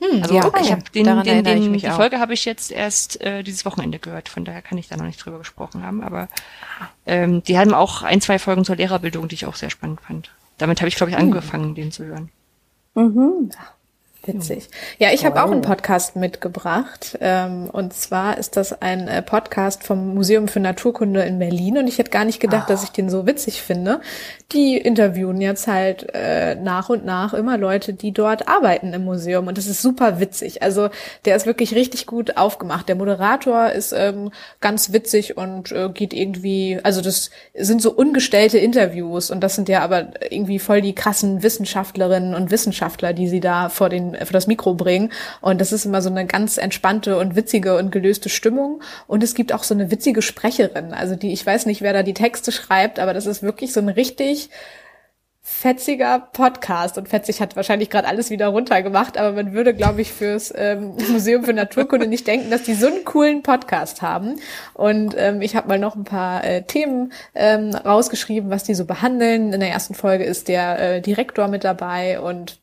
Hm, Also ja. ich habe den, Daran den, den mich die auch. Folge habe ich jetzt erst äh, dieses Wochenende gehört, von daher kann ich da noch nicht drüber gesprochen haben, aber ähm, die haben auch ein, zwei Folgen zur Lehrerbildung, die ich auch sehr spannend fand. Damit habe ich, glaube ich, angefangen, den zu hören. Mhm. Witzig. Ja, ich habe auch einen Podcast mitgebracht. Ähm, und zwar ist das ein äh, Podcast vom Museum für Naturkunde in Berlin. Und ich hätte gar nicht gedacht, dass ich den so witzig finde. Die interviewen jetzt halt äh, nach und nach immer Leute, die dort arbeiten im Museum. Und das ist super witzig. Also der ist wirklich richtig gut aufgemacht. Der Moderator ist ähm, ganz witzig und äh, geht irgendwie, also das sind so ungestellte Interviews. Und das sind ja aber irgendwie voll die krassen Wissenschaftlerinnen und Wissenschaftler, die sie da vor den vor das Mikro bringen. Und das ist immer so eine ganz entspannte und witzige und gelöste Stimmung. Und es gibt auch so eine witzige Sprecherin. Also die, ich weiß nicht, wer da die Texte schreibt, aber das ist wirklich so ein richtig fetziger Podcast und fetzig hat wahrscheinlich gerade alles wieder runtergemacht, aber man würde, glaube ich, fürs ähm, Museum für Naturkunde nicht denken, dass die so einen coolen Podcast haben. Und ähm, ich habe mal noch ein paar äh, Themen ähm, rausgeschrieben, was die so behandeln. In der ersten Folge ist der äh, Direktor mit dabei und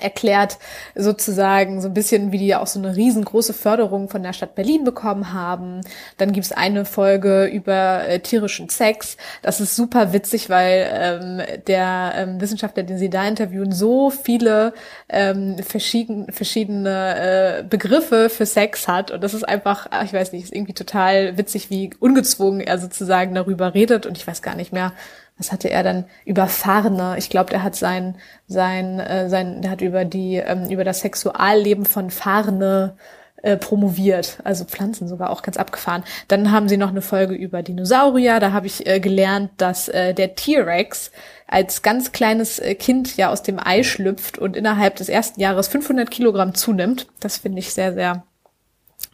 erklärt sozusagen so ein bisschen, wie die auch so eine riesengroße Förderung von der Stadt Berlin bekommen haben. Dann gibt's eine Folge über äh, tierischen Sex. Das ist super witzig, weil ähm, der ähm, Wissenschaftler, den sie da interviewen, so viele ähm, verschieden, verschiedene äh, Begriffe für Sex hat. Und das ist einfach, ach, ich weiß nicht, ist irgendwie total witzig, wie ungezwungen er sozusagen darüber redet. Und ich weiß gar nicht mehr, was hatte er dann über Farne? Ich glaube, der hat sein sein äh, sein der hat über die ähm, über das Sexualleben von Farne äh, promoviert, also Pflanzen sogar auch ganz abgefahren. Dann haben sie noch eine Folge über Dinosaurier. Da habe ich äh, gelernt, dass äh, der T-Rex als ganz kleines äh, Kind ja aus dem Ei schlüpft und innerhalb des ersten Jahres 500 Kilogramm zunimmt. Das finde ich sehr sehr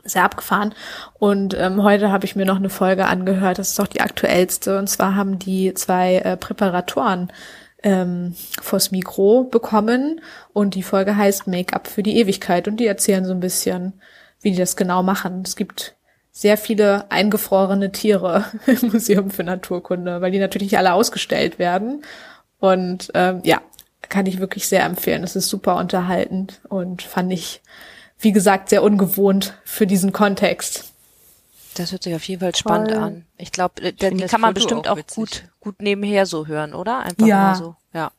sehr abgefahren. Und ähm, heute habe ich mir noch eine Folge angehört, das ist doch die aktuellste. Und zwar haben die zwei äh, Präparatoren ähm, vors Mikro bekommen. Und die Folge heißt Make-up für die Ewigkeit. Und die erzählen so ein bisschen, wie die das genau machen. Es gibt sehr viele eingefrorene Tiere im Museum für Naturkunde, weil die natürlich alle ausgestellt werden. Und ähm, ja, kann ich wirklich sehr empfehlen. Es ist super unterhaltend und fand ich wie gesagt, sehr ungewohnt für diesen Kontext. Das hört sich auf jeden Fall spannend Toll. an. Ich glaube, die finde das kann man Foto bestimmt auch auch, gut, gut nebenher so hören, oder? Einfach Ja. mal so. Ja.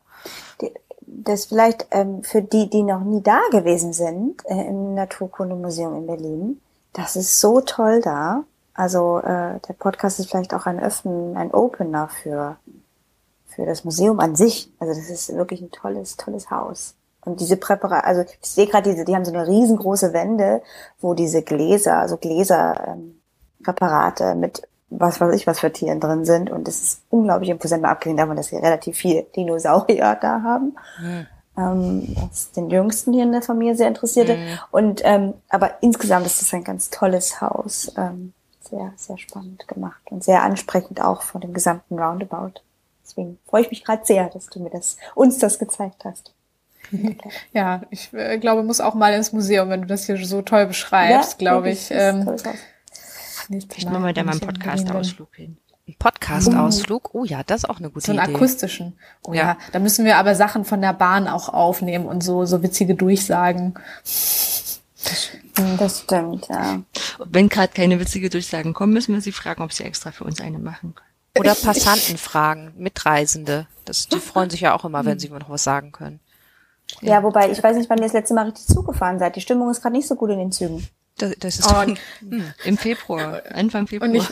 Die- Das vielleicht ähm, für die, die noch nie da gewesen sind, äh, im Naturkundemuseum in Berlin. Das ist so toll da. Also äh, der Podcast ist vielleicht auch ein Öffnen, ein Opener für, für das Museum an sich. Also das ist wirklich ein tolles, tolles Haus. Und diese Präparat, also ich sehe gerade diese, die haben so eine riesengroße Wände, wo diese Gläser, also Gläser, ähm, Präparate mit was weiß ich was für Tieren drin sind. Und das ist unglaublich imposant, mal abgesehen davon, dass wir relativ viele Dinosaurier da haben. Ähm, was den Jüngsten hier in der Familie sehr interessierte. Und ähm, aber insgesamt ist es ein ganz tolles Haus. Ähm, sehr, sehr spannend gemacht und sehr ansprechend auch von dem gesamten Roundabout. Deswegen freue ich mich gerade sehr, dass du mir das, uns das gezeigt hast. Ja, ich äh, glaube, muss auch mal ins Museum, wenn du das hier so toll beschreibst, glaube wirklich, ich. Ähm, Vielleicht machen wir da mal einen ich. Podcast-Ausflug hin. Ein Podcast-Ausflug? Oh ja, das ist auch eine gute So einen Idee. akustischen. Oh ja. Ja. da müssen wir aber Sachen von der Bahn auch aufnehmen und so, so witzige Durchsagen. Hm, Das stimmt, ja. Wenn gerade keine witzige Durchsagen kommen, müssen wir sie fragen, ob sie extra für uns eine machen können. Oder Passanten fragen, Mitreisende. Das, die freuen sich ja auch immer, wenn sie noch was sagen können. Ja, wobei, ich weiß nicht, wann ihr das letzte Mal richtig zugefahren seid. Die Stimmung ist gerade nicht so gut in den Zügen. Das, das ist Oh, Im Februar, Anfang Februar. Und ich,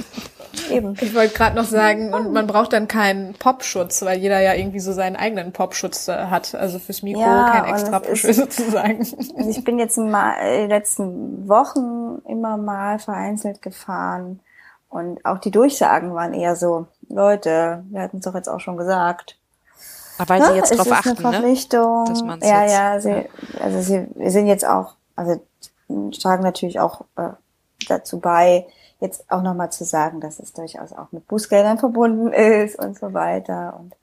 Eben. ich wollte gerade noch sagen, und man braucht dann keinen Popschutz, weil jeder ja irgendwie so seinen eigenen Popschutz äh, hat. Also fürs Mikro Ja, kein und extra Puschel sozusagen. Also ich bin jetzt mal in den letzten Wochen immer mal vereinzelt gefahren. Und auch die Durchsagen waren eher so, Leute, wir hatten es doch jetzt auch schon gesagt. Aber weil sie Ja, jetzt drauf achten, eine ne? Verpflichtung. Dass man's ja, jetzt- ja, sie, ja. also sie wir sind jetzt auch, also tragen natürlich auch äh, dazu bei, jetzt auch nochmal zu sagen, dass es durchaus auch mit Bußgeldern verbunden ist und so weiter. Und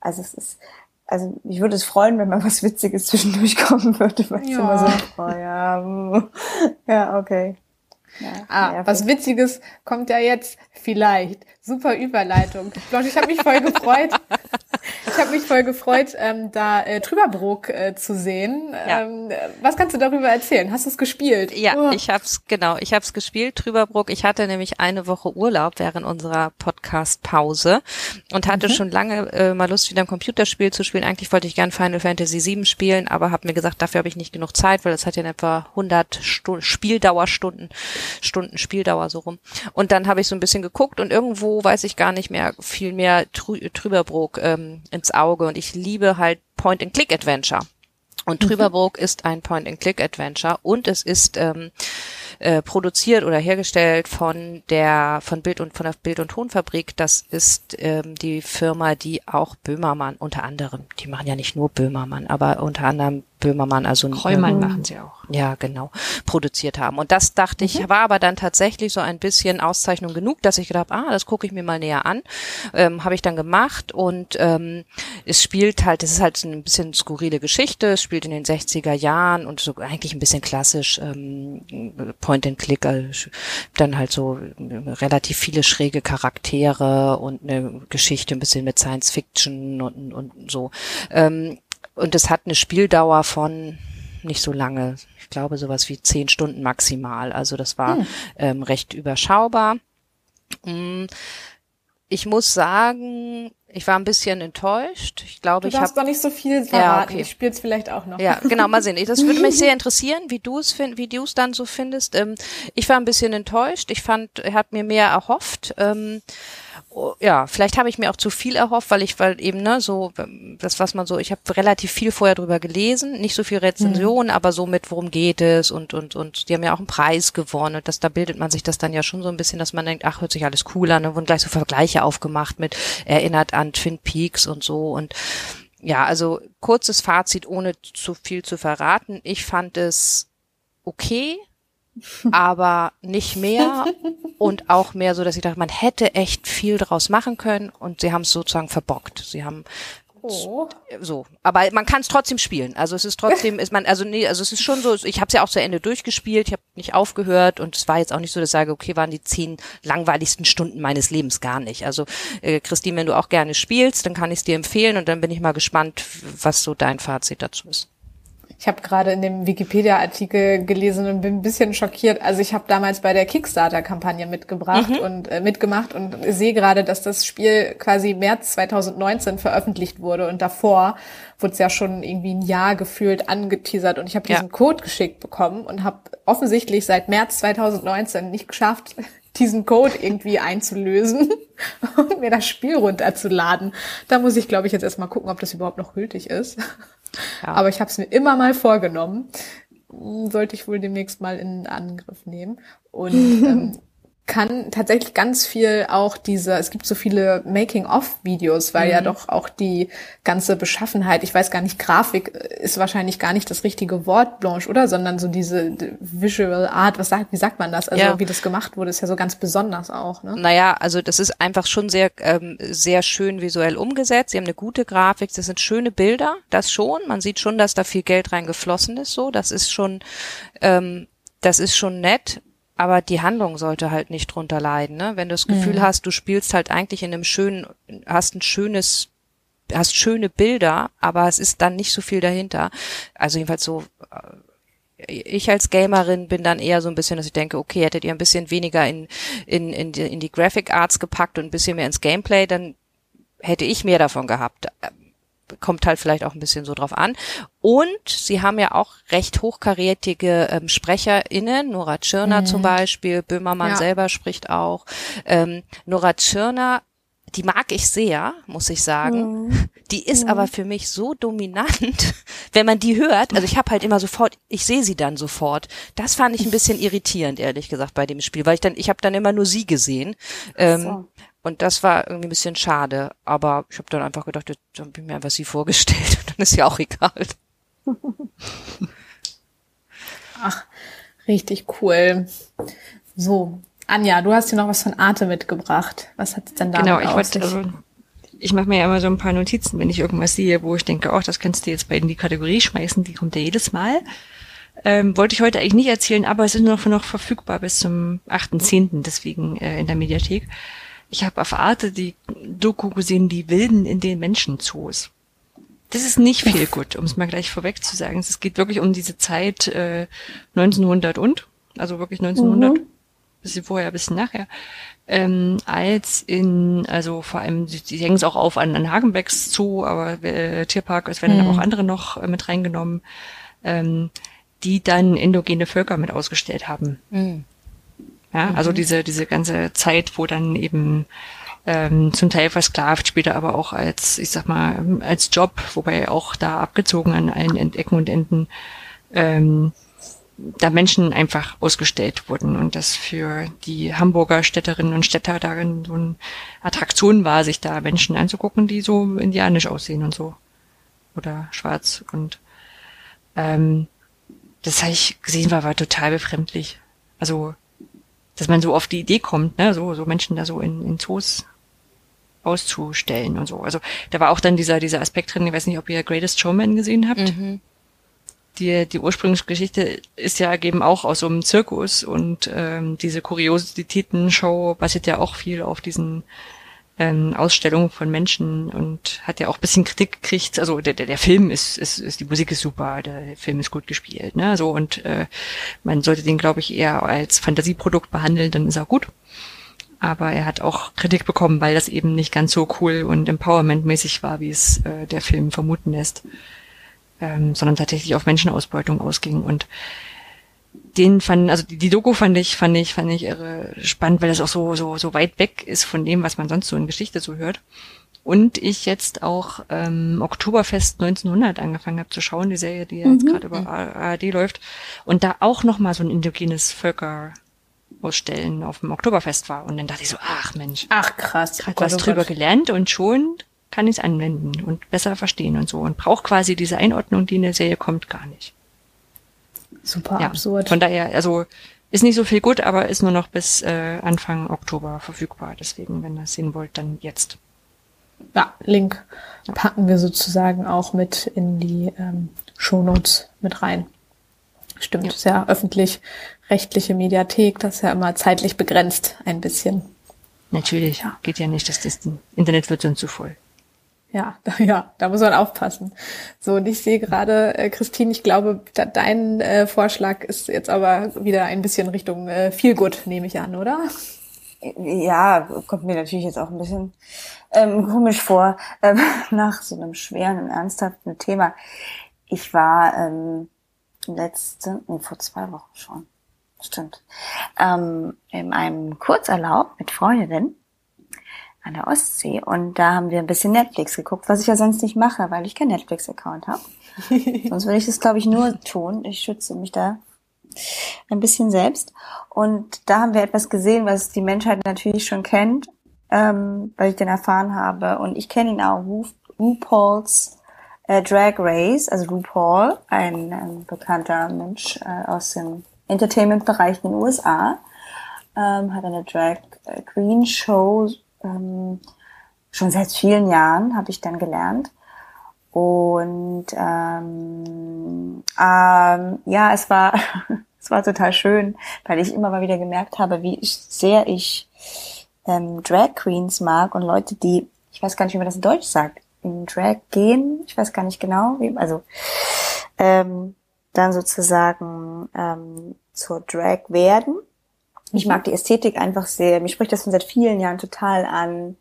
also es ist, also mich würde es freuen, wenn mal was Witziges zwischendurch kommen würde, weil es Ja. immer so, oh ja, ja, okay. Ja, Ah, nervig. was Witziges kommt ja jetzt vielleicht. Super Überleitung. Blanche, ich habe mich voll gefreut. Ich habe mich voll gefreut, ähm, da äh, Trüberbrook äh, zu sehen. Ja. Ähm, äh, was kannst du darüber erzählen? Hast du es gespielt? Ja, Oh. ich hab's, genau, ich hab's gespielt, Trüberbrook. Ich hatte nämlich eine Woche Urlaub während unserer Podcast-Pause und hatte schon lange äh, mal Lust, wieder ein Computerspiel zu spielen. Eigentlich wollte ich gern Final Fantasy VII spielen, aber habe mir gesagt, dafür habe ich nicht genug Zeit, weil das hat ja in etwa 100 Stu Spieldauerstunden, Stunden Spieldauer so rum. Und dann habe ich so ein bisschen geguckt und irgendwo, weiß ich gar nicht mehr, viel mehr Trü Trüberbrook ähm, ins Auge und ich liebe halt Point-and-Click-Adventure. Und Trüberbrook ist ein Point-and-Click-Adventure und es ist ähm, äh, produziert oder hergestellt von der von Bild und von der Bild und Tonfabrik. Das ist ähm, die Firma, die auch Böhmermann unter anderem. Die machen ja nicht nur Böhmermann, aber unter anderem Böhmermann, also Kräumann ähm, machen sie auch. ja, genau, produziert haben. Und das dachte ich, war aber dann tatsächlich so ein bisschen Auszeichnung genug, dass ich gedacht ah, das gucke ich mir mal näher an. Ähm, habe ich dann gemacht und ähm, es spielt halt, es ist halt ein bisschen skurrile Geschichte, es spielt in den 60er Jahren und so eigentlich ein bisschen klassisch ähm, Point and Click, also dann halt so äh, relativ viele schräge Charaktere und eine Geschichte ein bisschen mit Science Fiction und, und so. Ähm, und es hat eine Spieldauer von nicht so lange. Ich glaube sowas wie zehn Stunden maximal. Also das war ähm, recht überschaubar. Mm, Ich muss sagen, ich war ein bisschen enttäuscht. Ich glaube, Du ich habe doch nicht so viel verraten. okay. Ich spiel's vielleicht auch noch. ja, genau, mal sehen. Das würde mich sehr interessieren, wie du es find, wie du es dann so findest. Ähm, ich war ein bisschen enttäuscht. Ich fand, er hat mir mehr erhofft. Ähm, ja, vielleicht habe ich mir auch zu viel erhofft, weil ich, weil eben, ne, so, das, was man so, ich habe relativ viel vorher drüber gelesen, nicht so viel Rezensionen, aber so mit, worum geht es und, und, und die haben ja auch einen Preis gewonnen und das, da bildet man sich das dann ja schon so ein bisschen, dass man denkt, ach, hört sich alles cool an, da wurden gleich so Vergleiche aufgemacht mit, erinnert an Twin Peaks und so und, ja, also kurzes Fazit, ohne zu viel zu verraten. Ich fand es okay, aber nicht mehr und auch mehr so, dass ich dachte, man hätte echt viel draus machen können und sie haben es sozusagen verbockt. Sie haben Oh. so, aber man kann es trotzdem spielen. Also es ist trotzdem, ist man, also nee, also es ist schon so, ich habe es ja auch zu Ende durchgespielt, ich habe nicht aufgehört und es war jetzt auch nicht so, dass ich sage, okay, waren die zehn langweiligsten Stunden meines Lebens gar nicht. Also äh, Christine, wenn du auch gerne spielst, dann kann ich es dir empfehlen und dann bin ich mal gespannt, was so dein Fazit dazu ist. Ich habe gerade in dem Wikipedia-Artikel gelesen und bin ein bisschen schockiert. Also ich habe damals bei der Kickstarter-Kampagne mitgebracht und äh, mitgemacht und sehe gerade, dass das Spiel quasi März 2019 veröffentlicht wurde und davor wurde es ja schon irgendwie ein Jahr gefühlt angeteasert und ich habe Ja. diesen Code geschickt bekommen und habe offensichtlich seit März 2019 nicht geschafft, diesen Code irgendwie einzulösen und mir das Spiel runterzuladen. Da muss ich, glaube ich, jetzt erstmal gucken, ob das überhaupt noch gültig ist. Ja. Aber ich habe es mir immer mal vorgenommen. Sollte ich wohl demnächst mal in Angriff nehmen. Und ähm, kann tatsächlich ganz viel auch diese, es gibt so viele Making-of-Videos, weil ja doch auch die ganze Beschaffenheit, ich weiß gar nicht, Grafik ist wahrscheinlich gar nicht das richtige Wort, Blanche, oder? Sondern so diese Visual Art, was sagt, wie sagt man das? Also Ja. wie das gemacht wurde, ist ja so ganz besonders auch, ne? Naja, also das ist einfach schon sehr, ähm, sehr schön visuell umgesetzt. Sie haben eine gute Grafik, das sind schöne Bilder, das schon. Man sieht schon, dass da viel Geld reingeflossen ist, so. Das ist schon, ähm, das ist schon nett. Aber die Handlung sollte halt nicht drunter leiden, ne? Wenn du das Gefühl Mhm. hast, du spielst halt eigentlich in einem schönen, hast ein schönes, hast schöne Bilder, aber es ist dann nicht so viel dahinter. Also jedenfalls so, äh, ich als Gamerin bin dann eher so ein bisschen, dass ich denke, okay, hättet ihr ein bisschen weniger in, in, in, die, in die Graphic Arts gepackt und ein bisschen mehr ins Gameplay, dann hätte ich mehr davon gehabt. Kommt halt vielleicht auch ein bisschen so drauf an. Und sie haben ja auch recht hochkarätige ähm, SprecherInnen, Nora Tschirner zum Beispiel, Böhmermann Ja. selber spricht auch. Ähm, Nora Tschirner, die mag ich sehr, muss ich sagen. Die ist aber für mich so dominant, wenn man die hört. Also ich habe halt immer sofort, ich sehe sie dann sofort. Das fand ich ein bisschen irritierend, ehrlich gesagt, bei dem Spiel, weil ich dann, ich habe dann immer nur sie gesehen. Ähm, so. Und das war irgendwie ein bisschen schade. Aber ich habe dann einfach gedacht, jetzt habe ich mir einfach sie vorgestellt. Und dann ist ja auch egal. Richtig cool. So, Anja, du hast hier noch was von Arte mitgebracht. Was hat's denn da Genau, ich wollte, also, ich mache mir ja immer so ein paar Notizen, wenn ich irgendwas sehe, wo ich denke, ach, das kannst du jetzt bei in die Kategorie schmeißen, die kommt ja jedes Mal. Ähm, wollte ich heute eigentlich nicht erzählen, aber es ist noch, noch verfügbar bis zum 8.10., deswegen äh, in der Mediathek. Ich habe auf Arte die Doku gesehen, die Wilden in den Menschenzoos. Das ist nicht viel gut, um es mal gleich vorweg zu sagen. Es geht wirklich um diese Zeit äh, 1900 und, also wirklich 1900, bisschen vorher, bisschen nachher, ähm, als in, also vor allem, die, die hängen es auch auf an, an Hagenbecks Zoo, aber äh, Tierpark, es werden dann aber auch andere noch äh, mit reingenommen, ähm, die dann endogene Völker mit ausgestellt haben. Ja, also diese, diese ganze Zeit, wo dann eben ähm, zum Teil versklavt, später aber auch als, ich sag mal, als Job, wobei auch da abgezogen an allen End- Ecken und Enden, ähm, da Menschen einfach ausgestellt wurden und das für die Hamburger Städterinnen und Städter darin so eine Attraktion war, sich da Menschen anzugucken, die so indianisch aussehen und so. Oder schwarz und ähm, das habe ich gesehen, war, war total befremdlich. Also, dass man so auf die Idee kommt, ne, so, so Menschen da so in, in Zoos auszustellen und so. Also da war auch dann dieser, dieser Aspekt drin, ich weiß nicht, ob ihr Greatest Showman gesehen habt. Die, die Ursprungsgeschichte ist ja eben auch aus so einem Zirkus und ähm, diese Kuriositäten-Show basiert ja auch viel auf diesen ähm, Ausstellungen von Menschen und hat ja auch bisschen Kritik gekriegt. Also der, der, der Film ist, ist, ist, die Musik ist super, der Film ist gut gespielt, ne? So und äh, man sollte den, glaube ich, eher als Fantasieprodukt behandeln, dann ist er gut. Aber er hat auch Kritik bekommen, weil das eben nicht ganz so cool und empowermentmäßig war, wie es äh, der Film vermuten lässt. Ähm, sondern tatsächlich auf Menschenausbeutung ausging. Und den fand, also die, die Doku fand ich, fand ich, fand ich irre spannend, weil das auch so, so, so weit weg ist von dem, was man sonst so in Geschichte so hört. Und ich jetzt auch ähm, Oktoberfest 1900 angefangen habe zu schauen, die Serie, die jetzt gerade über ARD läuft, und da auch noch mal so ein indigenes Völker ausstellen auf dem Oktoberfest war. Und dann dachte ich so, ach Mensch, Ach krass. hat Oh Gott, was drüber Gott. gelernt und schon kann ich es anwenden und besser verstehen und so. Und braucht quasi diese Einordnung, die in der Serie kommt, gar nicht. Super Ja, absurd. Von daher, also ist nicht so viel gut, aber ist nur noch bis äh, Anfang Oktober verfügbar. Deswegen, wenn ihr es sehen wollt, dann jetzt. Ja, Link packen wir sozusagen auch mit in die ähm, Shownotes mit rein. Stimmt, Ja. ist ja öffentlich-rechtliche Mediathek, das ist ja immer zeitlich begrenzt ein bisschen. Natürlich, geht ja nicht, dass das Internet wird sonst zu voll. Ja, da, ja, da muss man aufpassen. So, und ich sehe gerade, äh, Christine, ich glaube, da, dein äh, Vorschlag ist jetzt aber wieder ein bisschen Richtung äh, Feelgood, nehme ich an, oder? Ja, kommt mir natürlich jetzt auch ein bisschen ähm, komisch vor, ähm, nach so einem schweren und ernsthaften Thema. Ich war ähm, letzte, nee, vor zwei Wochen schon, stimmt, ähm, in einem Kurzerlaub mit Freundinnen an der Ostsee und da haben wir ein bisschen Netflix geguckt, was ich ja sonst nicht mache, weil ich keinen Netflix-Account habe. sonst würde ich das, glaube ich, nur tun. Ich schütze mich da ein bisschen selbst. Und da haben wir etwas gesehen, was die Menschheit natürlich schon kennt, ähm, weil ich den erfahren habe. Und ich kenne ihn auch, Ru RuPaul's äh, Drag Race, also RuPaul, ein ähm, bekannter Mensch äh, aus dem Entertainment-Bereich in den USA, ähm, hat eine Drag äh, Queen Show ähm, schon seit vielen Jahren, habe ich dann gelernt. Und ähm, ähm, ja, es war, Es war total schön, weil ich immer mal wieder gemerkt habe, wie sehr ich ähm, Drag Queens mag und Leute, die, ich weiß gar nicht, wie man das in Deutsch sagt, in Drag gehen, ich weiß gar nicht genau, wie, also ähm, dann sozusagen ähm, zur Drag werden. Ich mag die Ästhetik einfach sehr. Mich spricht das schon seit vielen Jahren total an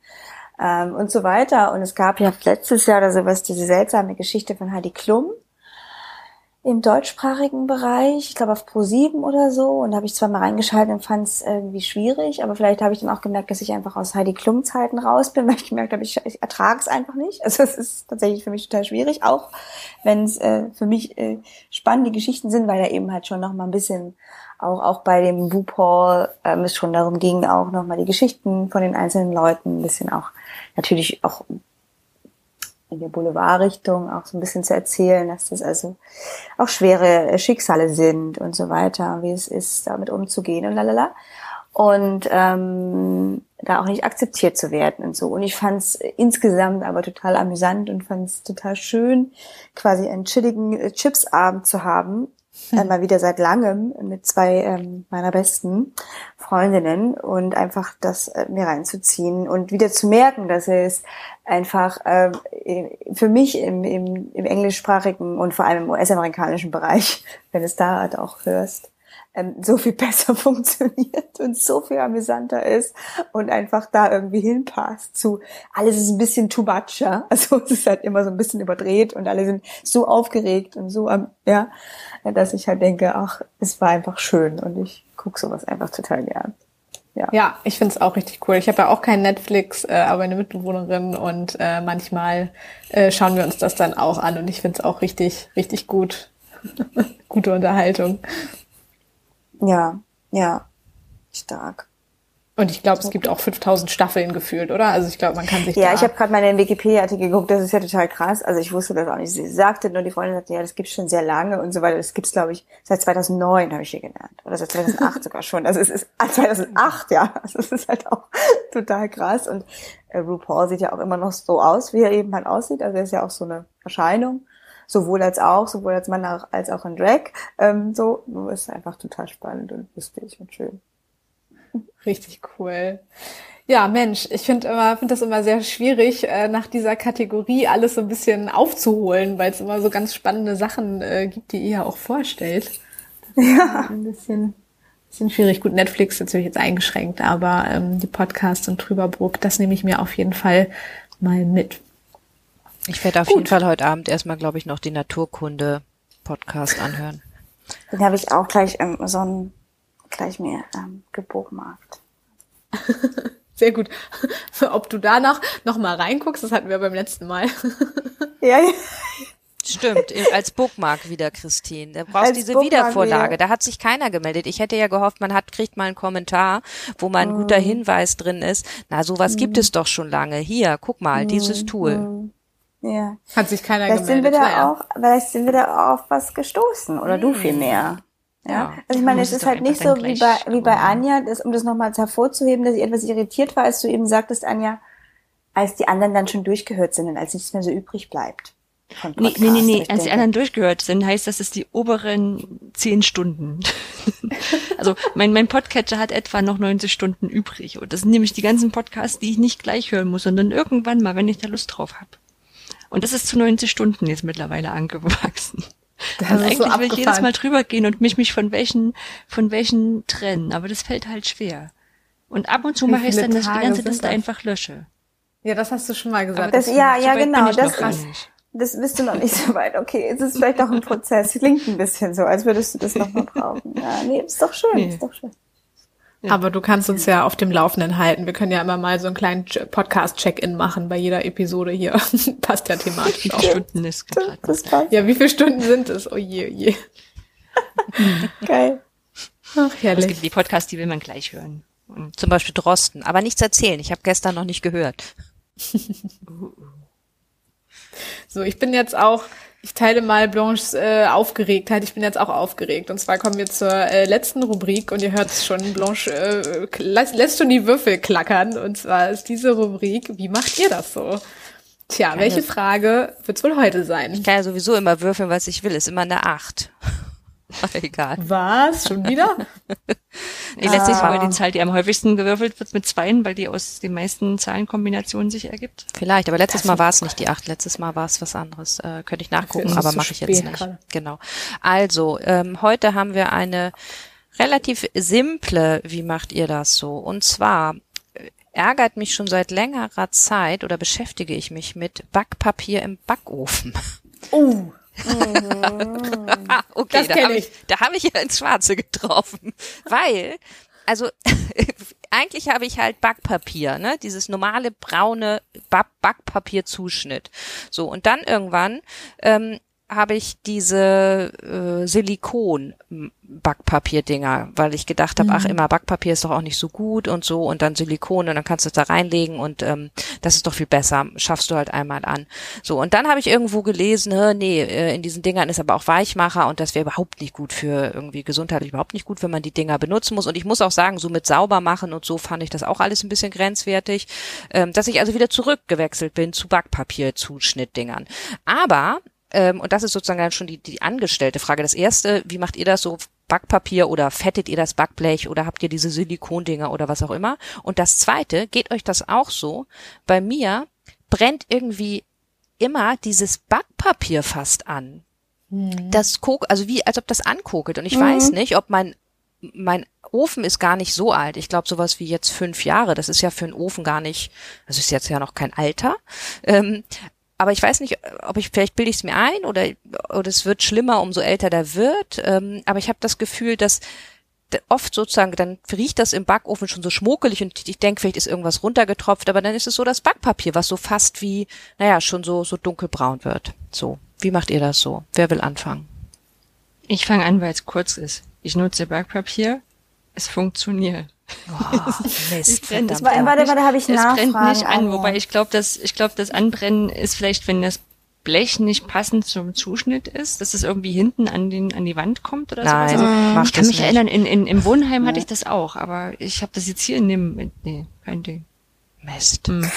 ähm, und so weiter. Und es gab ja letztes Jahr oder sowas diese seltsame Geschichte von Heidi Klum im deutschsprachigen Bereich, ich glaube auf Pro7 oder so. Und da habe ich zwar mal reingeschaltet und fand es irgendwie schwierig, aber vielleicht habe ich dann auch gemerkt, dass ich einfach aus Heidi Klum Zeiten raus bin, weil ich gemerkt habe, ich, ich ertrage es einfach nicht. Also es ist tatsächlich für mich total schwierig, auch wenn es äh, für mich äh, spannende Geschichten sind, weil da eben halt schon noch mal ein bisschen auch auch bei dem RuPaul ähm, es schon darum ging, auch noch mal die Geschichten von den einzelnen Leuten ein bisschen auch natürlich auch in der Boulevardrichtung auch so ein bisschen zu erzählen, dass das also auch schwere äh, Schicksale sind und so weiter, wie es ist, damit umzugehen und lalala. Und ähm, da auch nicht akzeptiert zu werden und so. Und ich fand es insgesamt aber total amüsant und fand es total schön, quasi einen chilligen äh, Chipsabend zu haben, hm. mal wieder seit langem mit zwei ähm, meiner besten Freundinnen und einfach das äh, mir reinzuziehen und wieder zu merken, dass es einfach äh, für mich im, im, im englischsprachigen und vor allem im US-amerikanischen Bereich, wenn es da halt auch hörst, ähm, so viel besser funktioniert und so viel amüsanter ist und einfach da irgendwie hinpasst zu, alles ist ein bisschen too much, ja. Also es ist halt immer so ein bisschen überdreht und alle sind so aufgeregt und so am, ja, dass ich halt denke, ach, es war einfach schön und ich gucke sowas einfach total gern. Ja, ja ich finde es auch richtig cool. Ich habe ja auch kein Netflix, äh, aber eine Mitbewohnerin und äh, manchmal äh, schauen wir uns das dann auch an und ich finde es auch richtig, richtig gut. Gute Unterhaltung. Ja, ja, stark. Und ich glaube, es gibt auch 5000 Staffeln gefühlt, oder? Also ich glaube, man kann sich Ja, ich habe gerade mal in den Wikipedia-Artikel geguckt, das ist ja total krass. Also ich wusste das auch nicht. Sie sagte nur, die Freundin sagte, ja, das gibt's schon sehr lange und so weiter. Das gibt's, glaube ich, seit 2009 habe ich hier gelernt. Oder seit 2008 sogar schon. Also es ist 2008, ja. Also es ist halt auch total krass. Und äh, RuPaul sieht ja auch immer noch so aus, wie er eben halt aussieht. Also er ist ja auch so eine Erscheinung sowohl als auch, sowohl als Mann als auch in Drag. Ähm, so, ist einfach total spannend und lustig und schön. Richtig cool. Ja, Mensch, ich finde immer, finde das immer sehr schwierig, äh, nach dieser Kategorie alles so ein bisschen aufzuholen, weil es immer so ganz spannende Sachen äh, gibt, die ihr auch vorstellt. Ja. Ein bisschen, bisschen schwierig. Gut, Netflix ist natürlich jetzt eingeschränkt, aber ähm, die Podcasts und Trüberbrook, das nehme ich mir auf jeden Fall mal mit. Ich werde auf Gut. jeden Fall heute Abend erstmal, glaube ich, noch die Naturkunde-Podcast anhören. Den habe ich auch gleich ähm, so ein gleich mir ähm, gebookmarkt. Sehr gut. Ob du danach noch mal reinguckst, das hatten wir beim letzten Mal. ja, ja. Stimmt, als Bookmark wieder, Christine. Da brauchst als diese Bookmark Wiedervorlage. Wieder. Da hat sich keiner gemeldet. Ich hätte ja gehofft, man hat, kriegt mal einen Kommentar, wo mal ein mm. guter Hinweis drin ist. Na, sowas mm. gibt es doch schon lange. Hier, guck mal, dieses Tool. Mm. Ja. Hat sich keiner vielleicht gemeldet. Sind wir da auch, vielleicht sind wir da auf was gestoßen. Oder du viel mehr. Ja, also ich meine, es ist halt nicht so wie bei, wie bei Anja, das, um das nochmals hervorzuheben, dass ich etwas irritiert war, als du eben sagtest, Anja, als die anderen dann schon durchgehört sind und als nichts mehr so übrig bleibt. Nee, nee, nee, nee. als die anderen durchgehört sind, heißt das, es die oberen zehn Stunden. also mein, mein Podcatcher hat etwa noch 90 Stunden übrig. Und das sind nämlich die ganzen Podcasts, die ich nicht gleich hören muss, sondern irgendwann mal, wenn ich da Lust drauf habe. Und das ist zu 90 Stunden jetzt mittlerweile angewachsen. Das also eigentlich so will ich jedes Mal drüber gehen und mich mich von welchen von welchen trennen, aber das fällt halt schwer. Und ab und zu mache ich dann, dass ich die ganze Liste einfach lösche. Ja, das hast du schon mal gesagt. Das, ja, ja, genau. Das, das bist du noch nicht so weit. Okay, es ist vielleicht auch ein Prozess. Klingt ein bisschen so, als würdest du das nochmal brauchen. Ja, nee, ist doch schön, nee. ist doch schön. Aber du kannst uns ja auf dem Laufenden halten. Wir können ja immer mal so einen kleinen Podcast-Check-In machen bei jeder Episode hier. passt ja thematisch auch. Stunden ist das passt. Ja, wie viele Stunden sind es? Oh je, oh je. Geil. Ach, herrlich. Es gibt die Podcasts, die will man gleich hören. Zum Beispiel Drosten. Aber nichts erzählen. Ich habe gestern noch nicht gehört. so, ich bin jetzt auch ich teile mal Blanches äh, Aufgeregtheit. Ich bin jetzt auch aufgeregt. Und zwar kommen wir zur äh, letzten Rubrik und ihr hört es schon, Blanche äh, lässt, lässt schon die Würfel klackern. Und zwar ist diese Rubrik, wie macht ihr das so? Tja, welche Frage wird's wohl heute sein? Ich kann ja sowieso immer würfeln, was ich will. Ist immer eine Acht. Egal. Was? Schon wieder? Nee, letztlich Ah. war die Zahl, die am häufigsten gewürfelt wird mit Zweien, weil die aus den meisten Zahlenkombinationen sich ergibt. Vielleicht, aber letztes Mal war es nicht die acht, letztes Mal war es was anderes. Äh, könnte ich nachgucken, aber mache ich jetzt nicht. gerade. Genau. Also, ähm, heute haben wir eine relativ simple, wie macht ihr das so? Und zwar äh, ärgert mich schon seit längerer Zeit oder beschäftige ich mich mit Backpapier im Backofen. Oh, Ah, okay, da habe ich, ich. da habe ich ja ins Schwarze getroffen, weil also eigentlich habe ich halt Backpapier, ne, dieses normale braune Ba- Backpapierzuschnitt. So und dann irgendwann ähm, habe ich diese äh, Silikon Backpapierdinger, weil ich gedacht habe, ach immer Backpapier ist doch auch nicht so gut und so und dann Silikon und dann kannst du es da reinlegen und ähm, das ist doch viel besser, schaffst du halt einmal an. So und dann habe ich irgendwo gelesen, nee, äh, in diesen Dingern ist aber auch Weichmacher und das wäre überhaupt nicht gut für irgendwie gesundheitlich überhaupt nicht gut, wenn man die Dinger benutzen muss und ich muss auch sagen, so mit sauber machen und so fand ich das auch alles ein bisschen grenzwertig, ähm, dass ich also wieder zurückgewechselt bin zu Backpapierzuschnittdingern. Aber ähm, und das ist sozusagen dann schon die, die angestellte Frage. Das erste, wie macht ihr das so? Backpapier oder fettet ihr das Backblech oder habt ihr diese Silikondinger oder was auch immer? Und das zweite, geht euch das auch so? Bei mir brennt irgendwie immer dieses Backpapier fast an. Das kok, also wie, als ob das ankokelt. Und ich weiß nicht, ob mein, mein Ofen ist gar nicht so alt. Ich glaube, sowas wie jetzt fünf Jahre. Das ist ja für einen Ofen gar nicht, das ist jetzt ja noch kein Alter. Ähm, aber ich weiß nicht, ob ich, vielleicht bilde ich es mir ein oder, oder es wird schlimmer, umso älter der wird. Ähm, aber ich habe das Gefühl, dass oft sozusagen, dann riecht das im Backofen schon so schmuckelig und ich denke, vielleicht ist irgendwas runtergetropft, aber dann ist es so das Backpapier, was so fast wie, naja, schon so, so dunkelbraun wird. So. Wie macht ihr das so? Wer will anfangen? Ich fange an, weil es kurz ist. Ich nutze Backpapier. Es funktioniert. Mist, brennt. verdammt. Warte, warte, warte, habe ich Es Nachfragen. brennt nicht an, wobei ich glaube, dass ich glaube, das Anbrennen ist vielleicht, wenn das Blech nicht passend zum Zuschnitt ist, dass es irgendwie hinten an den an die Wand kommt oder Nein, sowas. Also, ich kann das mich nicht. erinnern, in, in, im Wohnheim hatte ich das auch, aber ich habe das jetzt hier in dem nee, kein Ding. Mist. Hm.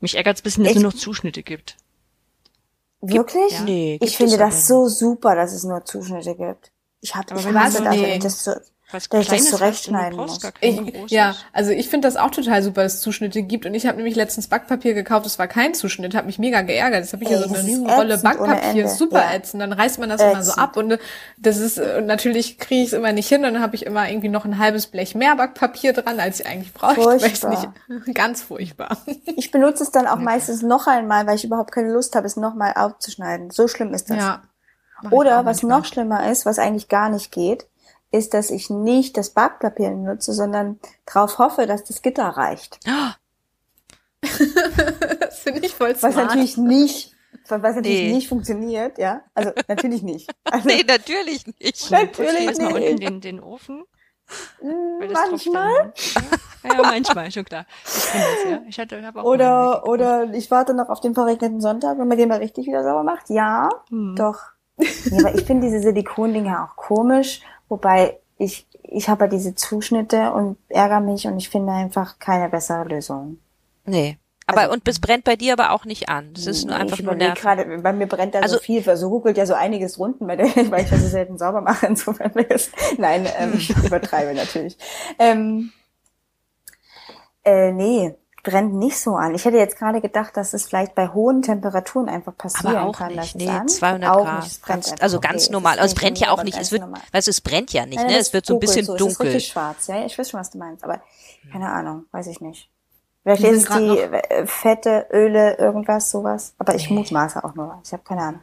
Mich ärgert es ein bisschen, dass es nur noch Zuschnitte gibt. Wirklich? Ja. Nee, Ich finde es das so super, dass es nur Zuschnitte gibt. Ich hab, Aber ich wenn hasse das, wenn nee. ich das so, Was dass ich das Kleines und du zurechtschneiden muss. Ich, ja, also ich finde das auch total super, dass es Zuschnitte gibt. Und ich habe nämlich letztens Backpapier gekauft, das war kein Zuschnitt, hat mich mega geärgert. Jetzt habe ich hier Ey, so eine das ätzend ohne Backpapier, super Ja. ätzend. Dann reißt man das immer so Ätzend. ab und äh, das ist äh, und natürlich kriege ich es immer nicht hin. Und dann habe ich immer irgendwie noch ein halbes Blech mehr Backpapier dran, als ich eigentlich Furchtbar. nicht, ganz furchtbar. Ich benutze es dann auch meistens noch einmal, weil ich überhaupt keine Lust habe, es nochmal aufzuschneiden. So schlimm ist das. Ja. Ich Oder was noch schlimmer ist, was eigentlich gar nicht geht, ist, dass ich nicht das Backpapier nutze, sondern darauf hoffe, dass das Gitter reicht. Das finde ich voll Was smart. natürlich nicht, was natürlich Nee. nicht funktioniert, ja. Also natürlich nicht. Also, Nee, natürlich nicht. natürlich Schmeiß mal unten nicht. den, den Ofen. Mm, Manchmal. Ja, ja, manchmal, schon klar. Ich kenne das, ja. Ich hatte, hab auch Oder, oder ich warte noch auf den verregneten Sonntag, wenn man den mal richtig wieder sauber macht. Ja, Hm. doch. Ja, aber ich finde diese Silikondinger auch komisch, wobei ich, ich habe ja diese Zuschnitte und ärgere mich und ich finde einfach keine bessere Lösung. Nee. Aber Also- und es brennt bei dir aber auch nicht an. Das ist nur einfach ich nur gerade, bei mir brennt da Also- so viel, so ruckelt ja so einiges runten, bei der, weil ich das so selten sauber mache. Insofern es, nein, ähm, ich übertreibe natürlich. Ähm, äh, nee, brennt nicht so an. Ich hätte jetzt gerade gedacht, dass es vielleicht bei hohen Temperaturen einfach passieren Aber auch kann. nicht. Nee, an- 200 auch Grad. Nicht, Ganz, also Okay, ganz es normal. Also es brennt ja auch nicht. Es wird, weißt du, es brennt ja nicht, Nein, ne? Es wird so ein bisschen so. Es ist dunkel. richtig schwarz, ja. Ich weiß schon, was du meinst, aber keine Ahnung, weiß ich nicht. Vielleicht ist es die Fette, Öle, irgendwas, sowas. Aber ich mutmaße auch nur. Ich habe keine Ahnung.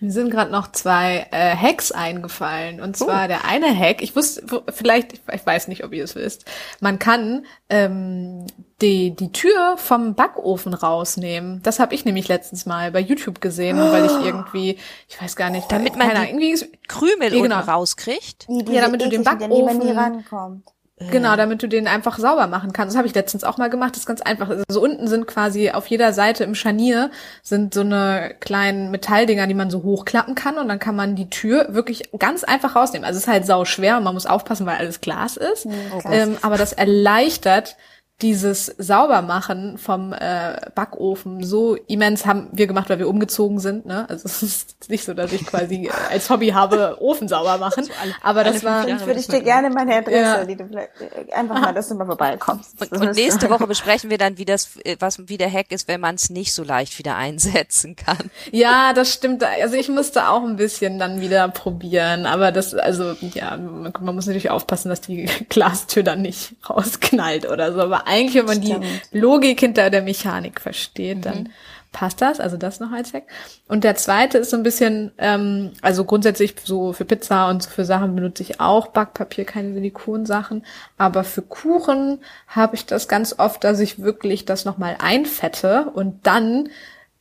Mir sind gerade noch zwei äh, Hacks eingefallen. Und zwar der eine Hack, ich wusste, vielleicht, ich weiß nicht, ob ihr es wisst, man kann ähm, die, die Tür vom Backofen rausnehmen. Das habe ich nämlich letztens mal bei YouTube gesehen, weil ich irgendwie, ich weiß gar nicht, Damit man keine die- Ahnung, irgendwie, Krümel Ja, genau. rauskriegt. Die, Ja, damit du den Backofen- rankommt. Genau, damit du den einfach sauber machen kannst. Das habe ich letztens auch mal gemacht. Das ist ganz einfach. Also unten sind quasi auf jeder Seite im Scharnier sind so eine kleinen Metalldinger, die man so hochklappen kann und dann kann man die Tür wirklich ganz einfach rausnehmen. Also es ist halt sau schwer und man muss aufpassen, weil alles Glas ist. Mhm, ähm, aber das erleichtert dieses Saubermachen vom äh, Backofen so immens haben wir gemacht, weil wir umgezogen sind. Ne? Also es ist nicht so, dass ich quasi als Hobby habe, Ofen sauber machen. So alle- aber das war Jahre. Sonst würde ich dir gerne meine Adresse, Ja. die du äh, einfach mal, dass du mal vorbeikommst. Und, und nächste Woche besprechen wir dann, wie das, äh, was wie der Hack ist, wenn man es nicht so leicht wieder einsetzen kann. Ja, das stimmt. Also ich musste auch ein bisschen dann wieder probieren, aber das, also ja, man, man muss natürlich aufpassen, dass die Glastür dann nicht rausknallt oder so. Aber eigentlich, wenn man Stimmt. die Logik hinter der Mechanik versteht, dann passt das. Also das noch als Hack. Und der zweite ist so ein bisschen, ähm, also grundsätzlich so für Pizza und so für Sachen benutze ich auch Backpapier, keine Silikonsachen. Aber für Kuchen habe ich das ganz oft, dass ich wirklich das nochmal einfette und dann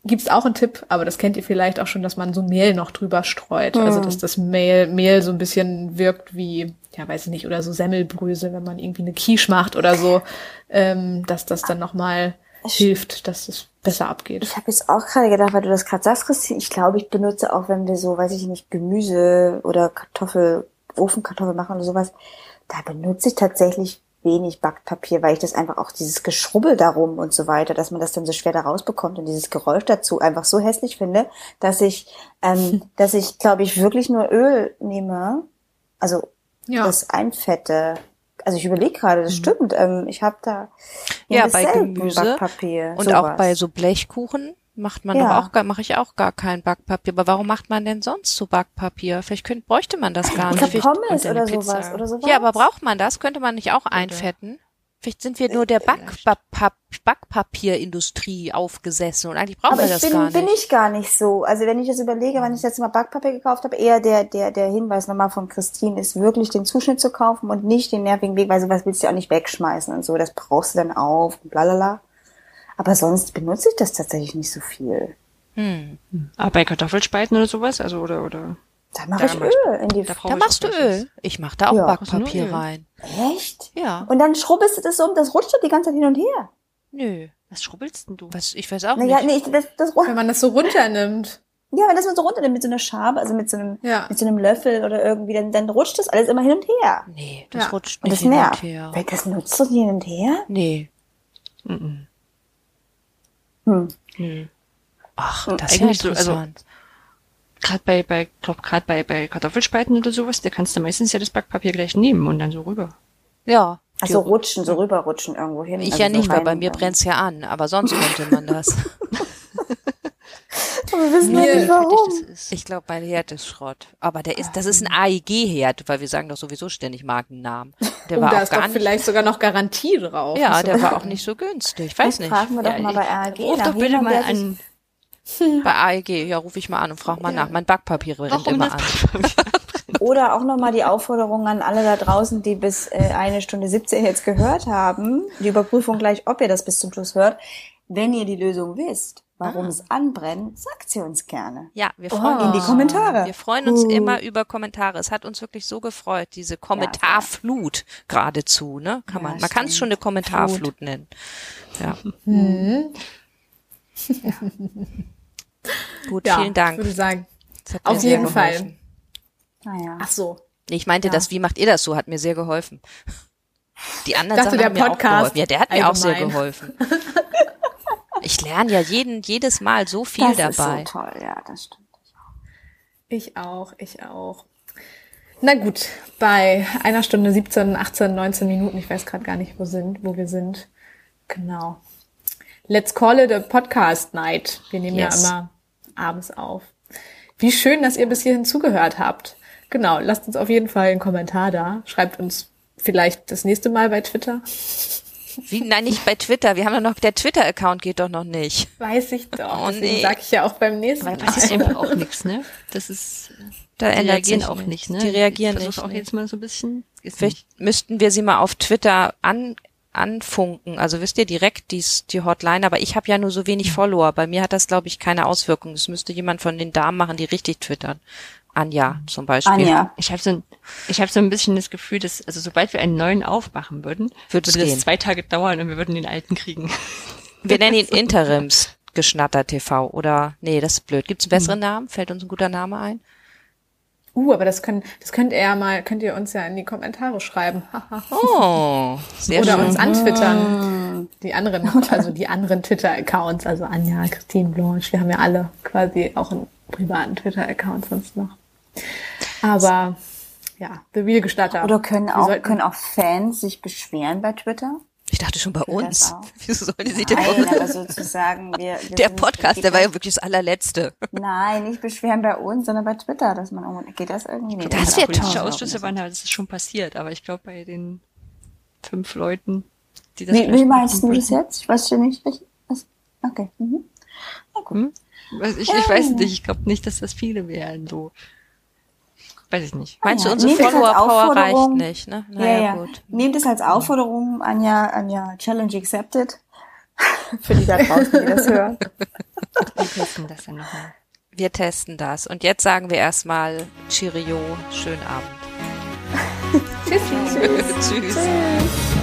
gibt's auch einen Tipp, aber das kennt ihr vielleicht auch schon, dass man so Mehl noch drüber streut. Also dass das Mehl, Mehl so ein bisschen wirkt wie, ja weiß ich nicht, oder so Semmelbrösel, wenn man irgendwie eine Quiche macht oder so, ähm, dass das dann nochmal hilft, dass es besser abgeht. Ich habe jetzt auch gerade gedacht, weil du das gerade sagst, Christine, ich glaube, ich benutze auch, wenn wir so, weiß ich nicht, Gemüse oder Kartoffel, Ofenkartoffel machen oder sowas, da benutze ich tatsächlich wenig Backpapier, weil ich das einfach auch dieses Geschrubbel darum und so weiter, dass man das dann so schwer da rausbekommt und dieses Geräusch dazu einfach so hässlich finde, dass ich, ähm, dass ich, glaube ich, wirklich nur Öl nehme, also Ja. das einfette. Also ich überlege gerade, das stimmt. Ähm, ich habe da Ja, bei Gemüse Backpapier, Und sowas. auch bei so Blechkuchen macht man Ja. auch gar, mache ich auch gar kein Backpapier. Aber warum macht man denn sonst so Backpapier? Vielleicht könnte, bräuchte man das gar Ich nicht. Vielleicht- Pommes oder sowas oder sowas. ja, aber braucht man das? Könnte man nicht auch einfetten? Vielleicht sind wir nur der Backpa Backpapierindustrie aufgesessen und eigentlich brauchen aber wir ich das bin, gar bin nicht. ich gar nicht so. Also wenn ich das überlege, wann ich das letzte Mal Backpapier gekauft habe, eher der, der, der Hinweis nochmal von Christine ist, wirklich den Zuschnitt zu kaufen und nicht den nervigen Weg, weil sowas willst du ja auch nicht wegschmeißen und so. Das brauchst du dann auf und blalala. Aber sonst benutze ich das tatsächlich nicht so viel. Hm. Aber bei Kartoffelspalten oder sowas, also oder oder. Da mache ich mach ich- Öl in die da Da machst du. Öl. Ich mache da auch Ja. Backpapier rein. Echt? Ja. Und dann schrubbelst du das so um, das rutscht doch die ganze Zeit hin und her. Nö. Was schrubbelst denn du? Was, ich weiß auch Naja, nicht. nee, ich, das, das, Wenn man das so runternimmt. ja, wenn das man so runternimmt mit so einer Schabe, also mit so einem, Ja. mit so einem Löffel oder irgendwie, dann, dann rutscht das alles immer hin und her. Nee, das Ja. rutscht Und nicht das hin nervt. und her. Weil das nutzt du nicht hin und her? Nee. Mhm. Hm. Nö. Ach, Hm, das ist ja also- interessant. Gerade bei, bei, glaub, gerade bei, bei Kartoffelspalten oder sowas, da kannst du meistens ja das Backpapier gleich nehmen und dann so rüber. ja. Also rutschen, so rüberrutschen irgendwo hin. Ich also ja so nicht, weil bei mir brennt's ja an, aber sonst könnte man das. Aber wir wissen Mir- ja nicht warum. Das ist. Ich glaube, mein Herd ist Schrott. Aber der ist, das ist ein AEG-Herd, weil wir sagen doch sowieso ständig Markennamen. Der Und war da auch ist doch gar nicht, vielleicht sogar noch Garantie drauf. ja, der war auch nicht so günstig. Ich weiß nicht. Fragen wir doch Ja, mal bei ARG. Ruf doch bitte mal der Bei AEG, ja, rufe ich mal an und frag mal nach. Mein Backpapier brennt Warum immer an. Oder auch nochmal die Aufforderung an alle da draußen, die bis äh, eine Stunde 17 jetzt gehört haben. Die Überprüfung gleich, ob ihr das bis zum Schluss hört. Wenn ihr die Lösung wisst, warum Ah. es anbrennt, sagt sie uns gerne. Ja, wir Oh, freuen in die uns. Kommentare. Wir freuen uns Uh. immer über Kommentare. Es hat uns wirklich so gefreut, diese Kommentarflut geradezu, ne? Kann Ja, man, man kann es schon eine Kommentarflut nennen. Ja. Mhm. Gut, Ja, vielen Dank. Ich würde sagen. Auf jeden Fall. Naja. Ach so. Nee, ich meinte Ja. das, wie macht ihr das so, hat mir sehr geholfen. Die anderen dachte, Sachen der haben mir auch geholfen. Ja, der hat mir auch sehr allgemein. geholfen. Ich lerne ja jeden, jedes Mal so viel das dabei. ist so toll, ja, das stimmt. Ich auch, ich auch. Na gut, bei einer Stunde 17, 18, 19 Minuten, ich weiß gerade gar nicht, wo sind, wo wir sind. Genau. Let's call it a podcast night. Wir nehmen Yes. ja immer abends auf. Wie schön, dass ihr bis hierhin zugehört habt. Genau, lasst uns auf jeden Fall einen Kommentar da. Schreibt uns vielleicht das nächste Mal bei Twitter. Wie, nein, nicht bei Twitter. Wir haben ja noch, der Twitter-Account geht doch noch nicht. Weiß ich doch. Oh, Deswegen nee. sage ich ja auch beim nächsten Mal. Das ist einfach auch nichts, ne? Das ist, Da die ändert reagieren sich auch nicht, ne? Die reagieren ich nicht. auch nee. jetzt mal so ein bisschen. Ist Vielleicht müssten wir sie mal auf Twitter an, anfunken. Also wisst ihr direkt dies, die Hotline, aber ich habe ja nur so wenig Follower. Bei mir hat das, glaube ich, keine Auswirkung. Das müsste jemand von den Damen machen, die richtig twittern. Anja zum Beispiel. Anja. Ich habe so, ein, ich hab so ein bisschen das Gefühl, dass, also sobald wir einen neuen aufmachen würden, Würde es gehen. das zwei Tage dauern und wir würden den alten kriegen. Wir nennen ihn Interims Geschnatter TV oder nee, das ist blöd. Gibt's einen besseren Namen? Fällt uns ein guter Name ein? Uh, aber das können, das könnt ihr ja mal, könnt ihr uns ja in die Kommentare schreiben. Oh, sehr Oder schön. uns antwittern. Die anderen, also die anderen Twitter-Accounts, also Anja, Christine Blanche, wir haben ja alle quasi auch einen privaten Twitter-Account sonst noch. Aber ja, The Real Gestatter. Oder können auch, können auch Fans sich beschweren bei Twitter? Ich dachte schon bei das uns. Wieso sollte sie denn Nein, aber sozusagen, wir, wir Der sind- Podcast, der war ja wirklich das allerletzte. Nein, nicht beschweren bei uns, sondern bei Twitter, dass man, geht das irgendwie nicht? Das Oder? wär Politische toll. Ausschüsse waren halt, das ist schon passiert, aber ich glaube bei den fünf Leuten, die das Wie, wie meinst du das jetzt? Ich weiß ja nicht. Ich, was, okay. Mhm. Na gut. Hm? wollten. Ich, ich weiß nicht, ich glaube nicht, dass das viele wären, so. Weiß ich nicht. Meinst ja. du, unsere Follower-Power reicht nicht, ne? Ja, Naja, ja. gut. Nehmt es als Aufforderung, Anja, Anja, Challenge accepted. Für die da draußen, die das hören. Wir testen das ja nochmal. Wir testen das. Und jetzt sagen wir erstmal Cheerio, schönen Abend. Tschüssi. Tschüss. Tschüss.